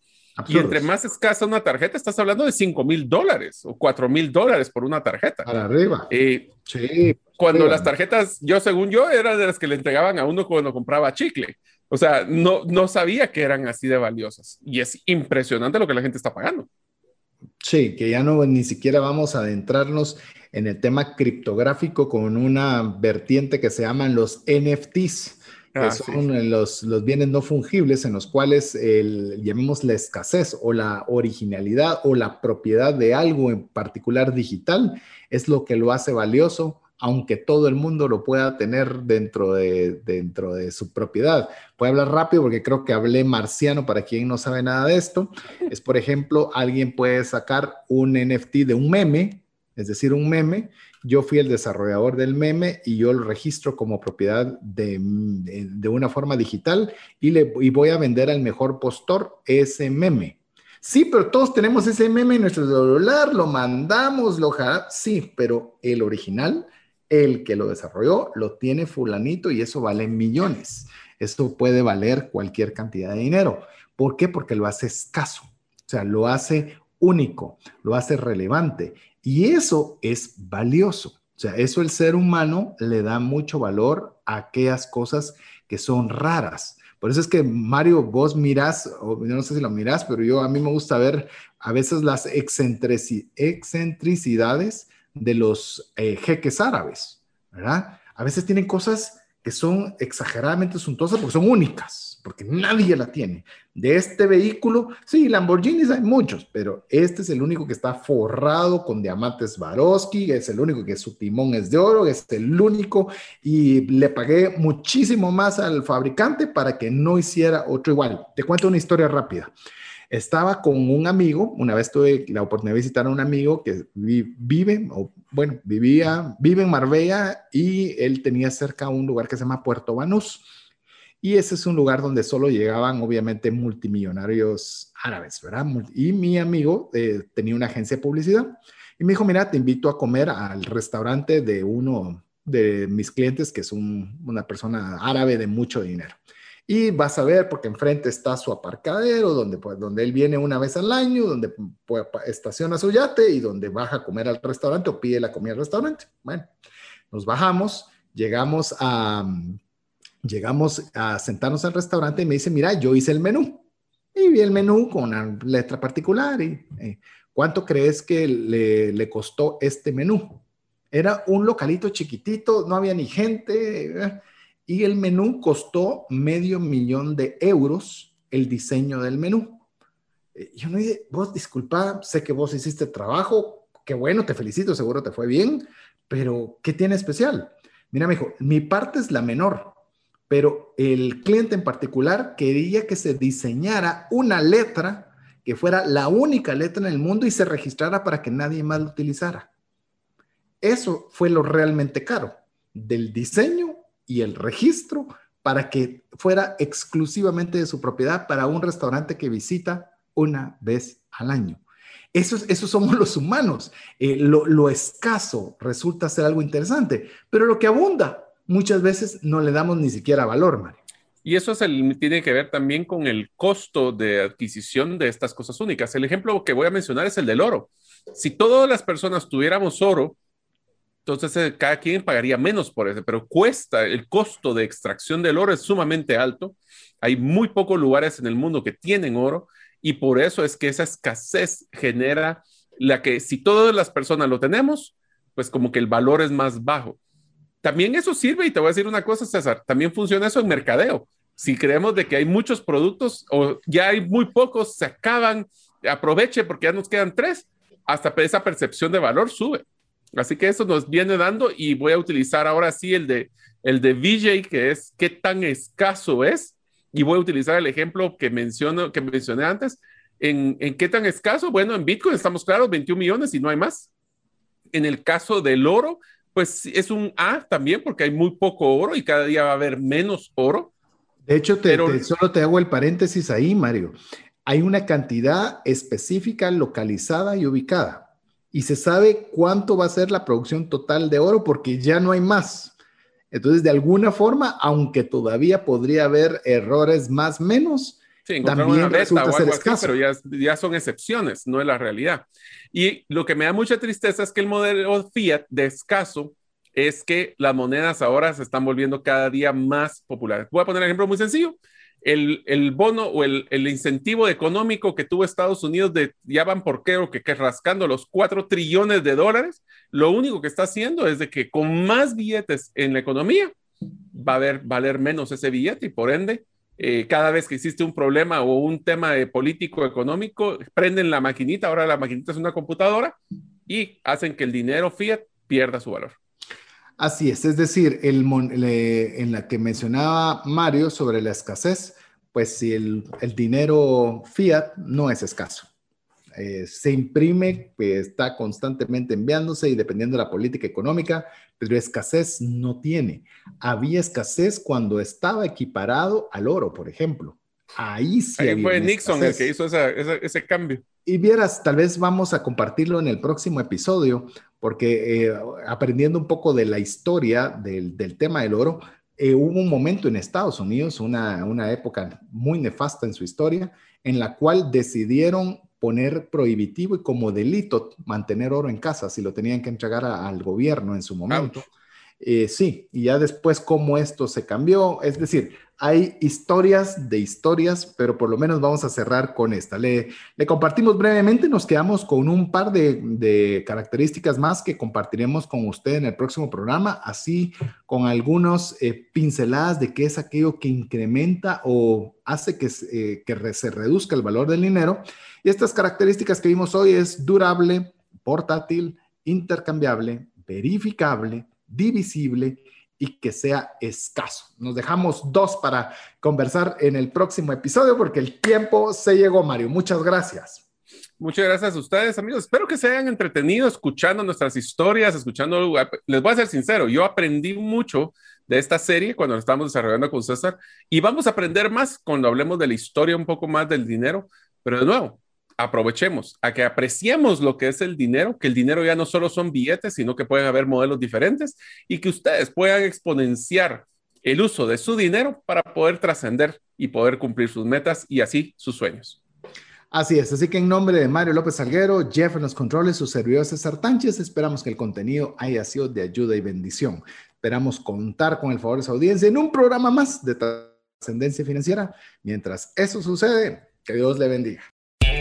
Y entre más escasa una tarjeta, estás hablando de 5 mil dólares o 4 mil dólares por una tarjeta. Para arriba. Eh, sí. Cuando las tarjetas, yo según yo, eran de las que le entregaban a uno cuando compraba chicle. O sea, no, no sabía que eran así de valiosas. Y es impresionante lo que la gente está pagando. Sí, que ya no ni siquiera vamos a adentrarnos en el tema criptográfico con una vertiente que se llaman los NFTs que ah, son los, los, bienes no fungibles en los cuales, el, llamemos la escasez o la originalidad o la propiedad de algo en particular digital, es lo que lo hace valioso, aunque todo el mundo lo pueda tener dentro de, dentro de su propiedad. Voy a hablar rápido porque creo que hablé marciano para quien no sabe nada de esto. Es, por ejemplo, alguien puede sacar un NFT de un meme, es decir, un meme, yo fui el desarrollador del meme y yo lo registro como propiedad de, una forma digital y, le, voy a vender al mejor postor ese meme. Sí, pero todos tenemos ese meme en nuestro celular, lo mandamos, lo sí, pero el original, el que lo desarrolló, lo tiene fulanito y eso vale millones. Esto puede valer cualquier cantidad de dinero. ¿Por qué? Porque lo hace escaso, o sea, lo hace único, lo hace relevante y eso es valioso. O sea, eso el ser humano le da mucho valor a aquellas cosas que son raras. Por eso es que Mario, vos mirás, o no sé si lo mirás, pero yo a mí me gusta ver a veces las excentricidades de los eh, jeques árabes, ¿verdad? A veces tienen cosas que son exageradamente suntuosas porque son únicas, porque nadie la tiene. De este vehículo, sí, Lamborghinis hay muchos, pero este es el único que está forrado con diamantes Swarovski, es el único que su timón es de oro, es el único, y le pagué muchísimo más al fabricante para que no hiciera otro igual. Te cuento una historia rápida. Estaba con un amigo, una vez tuve la oportunidad de visitar a un amigo que vive, o bueno, vivía, vive en Marbella y él tenía cerca un lugar que se llama Puerto Banús. Y ese es un lugar donde solo llegaban, obviamente, multimillonarios árabes, ¿verdad? Y mi amigo eh, tenía una agencia de publicidad y me dijo, mira, te invito a comer al restaurante de uno de mis clientes, que es una persona árabe de mucho dinero. Y vas a ver, porque enfrente está su aparcadero, donde, pues, donde él viene una vez al año, donde pues, estaciona su yate y donde baja a comer al restaurante o pide la comida al restaurante. Bueno, nos bajamos, llegamos a, llegamos a sentarnos al restaurante y me dice, mira, yo hice el menú. Y vi el menú con una letra particular. Y, eh, ¿Cuánto crees que le, le, costó este menú? Era un localito chiquitito, no había ni gente. Eh, y el menú costó medio millón de euros el diseño del menú. Eh, yo no dije, vos disculpa, sé que vos hiciste trabajo, qué bueno, te felicito, seguro te fue bien, pero ¿qué tiene especial? Mira, me dijo, mi parte es la menor, pero el cliente en particular quería que se diseñara una letra que fuera la única letra en el mundo y se registrara para que nadie más lo utilizara. Eso fue lo realmente caro, del diseño y el registro para que fuera exclusivamente de su propiedad para un restaurante que visita una vez al año. Eso, eso somos los humanos. Eh, lo, escaso resulta ser algo interesante, pero lo que abunda muchas veces no le damos ni siquiera valor, Mario. Y eso es el, tiene que ver también con el costo de adquisición de estas cosas únicas. El ejemplo que voy a mencionar es el del oro. Si todas las personas tuviéramos oro, entonces eh, cada quien pagaría menos por eso, pero cuesta, el costo de extracción del oro es sumamente alto. Hay muy pocos lugares en el mundo que tienen oro y por eso es que esa escasez genera la que si todas las personas lo tenemos, pues como que el valor es más bajo. También eso sirve y te voy a decir una cosa, César, también funciona eso en mercadeo. Si creemos de que hay muchos productos o ya hay muy pocos, se acaban, aproveche porque ya nos quedan tres, hasta esa percepción de valor sube. Así que eso nos viene dando y voy a utilizar ahora sí el de, el de VJ, que es qué tan escaso es. Y voy a utilizar el ejemplo que, menciono, que mencioné antes. ¿En, ¿En qué tan escaso? Bueno, en Bitcoin estamos claros, 21 millones y no hay más. En el caso del oro, pues es un A también porque hay muy poco oro y cada día va a haber menos oro. De hecho, solo te hago el paréntesis ahí, Mario. Hay una cantidad específica, localizada y ubicada. Y se sabe cuánto va a ser la producción total de oro porque ya no hay más. Entonces, de alguna forma, aunque todavía podría haber errores más menos, Sí, también resulta ser escaso. pero ya, ya son excepciones, no es la realidad. Y lo que me da mucha tristeza es que el modelo fiat de escaso es que las monedas ahora se están volviendo cada día más populares. Voy a poner un ejemplo muy sencillo. El, el bono o el, el, incentivo económico que tuvo Estados Unidos de ya van por qué o que, que rascando los 4 trillones de dólares, lo único que está haciendo es de que con más billetes en la economía va a haber, valer menos ese billete y por ende eh, cada vez que existe un problema o un tema de político económico, prenden la maquinita, ahora la maquinita es una computadora y hacen que el dinero fiat pierda su valor. Así es, es decir, en la que mencionaba Mario sobre la escasez, pues si el dinero fiat no es escaso. Eh, se imprime, pues, está constantemente enviándose y dependiendo de la política económica, pero escasez no tiene. Había escasez cuando estaba equiparado al oro, por ejemplo. Ahí sí. Ahí fue Nixon el que hizo ese cambio. Y vieras, tal vez vamos a compartirlo en el próximo episodio, porque eh, aprendiendo un poco de la historia del, del tema del oro, eh, hubo un momento en Estados Unidos, una, una época muy nefasta en su historia, en la cual decidieron poner prohibitivo y como delito mantener oro en casa si lo tenían que entregar al gobierno en su momento. Eh, sí, y ya después cómo esto se cambió, es decir, hay historias de historias, pero por lo menos vamos a cerrar con esta. Le, le compartimos brevemente, nos quedamos con un par de, características más que compartiremos con usted en el próximo programa, así con algunos eh, pinceladas de qué es aquello que incrementa o hace que, eh, que se reduzca el valor del dinero. Y estas características que vimos hoy es durable, portátil, intercambiable, verificable, divisible y que sea escaso. Nos dejamos dos para conversar en el próximo episodio porque el tiempo se llegó, Mario. Muchas gracias. Muchas gracias a ustedes, amigos. Espero que se hayan entretenido escuchando nuestras historias, escuchando. Les voy a ser sincero, yo aprendí mucho de esta serie cuando la estamos desarrollando con César y vamos a aprender más cuando hablemos de la historia, un poco más del dinero. Pero de nuevo, aprovechemos a que apreciemos lo que es el dinero, que el dinero ya no solo son billetes, sino que pueden haber modelos diferentes y que ustedes puedan exponenciar el uso de su dinero para poder trascender y poder cumplir sus metas y así sus sueños. Así es, así que en nombre de Mario López Salguero, Jeff en los controles, su servidor César Tánchez, esperamos que el contenido haya sido de ayuda y bendición. Esperamos contar con el favor de su audiencia en un programa más de trascendencia financiera. Mientras eso sucede, que Dios le bendiga.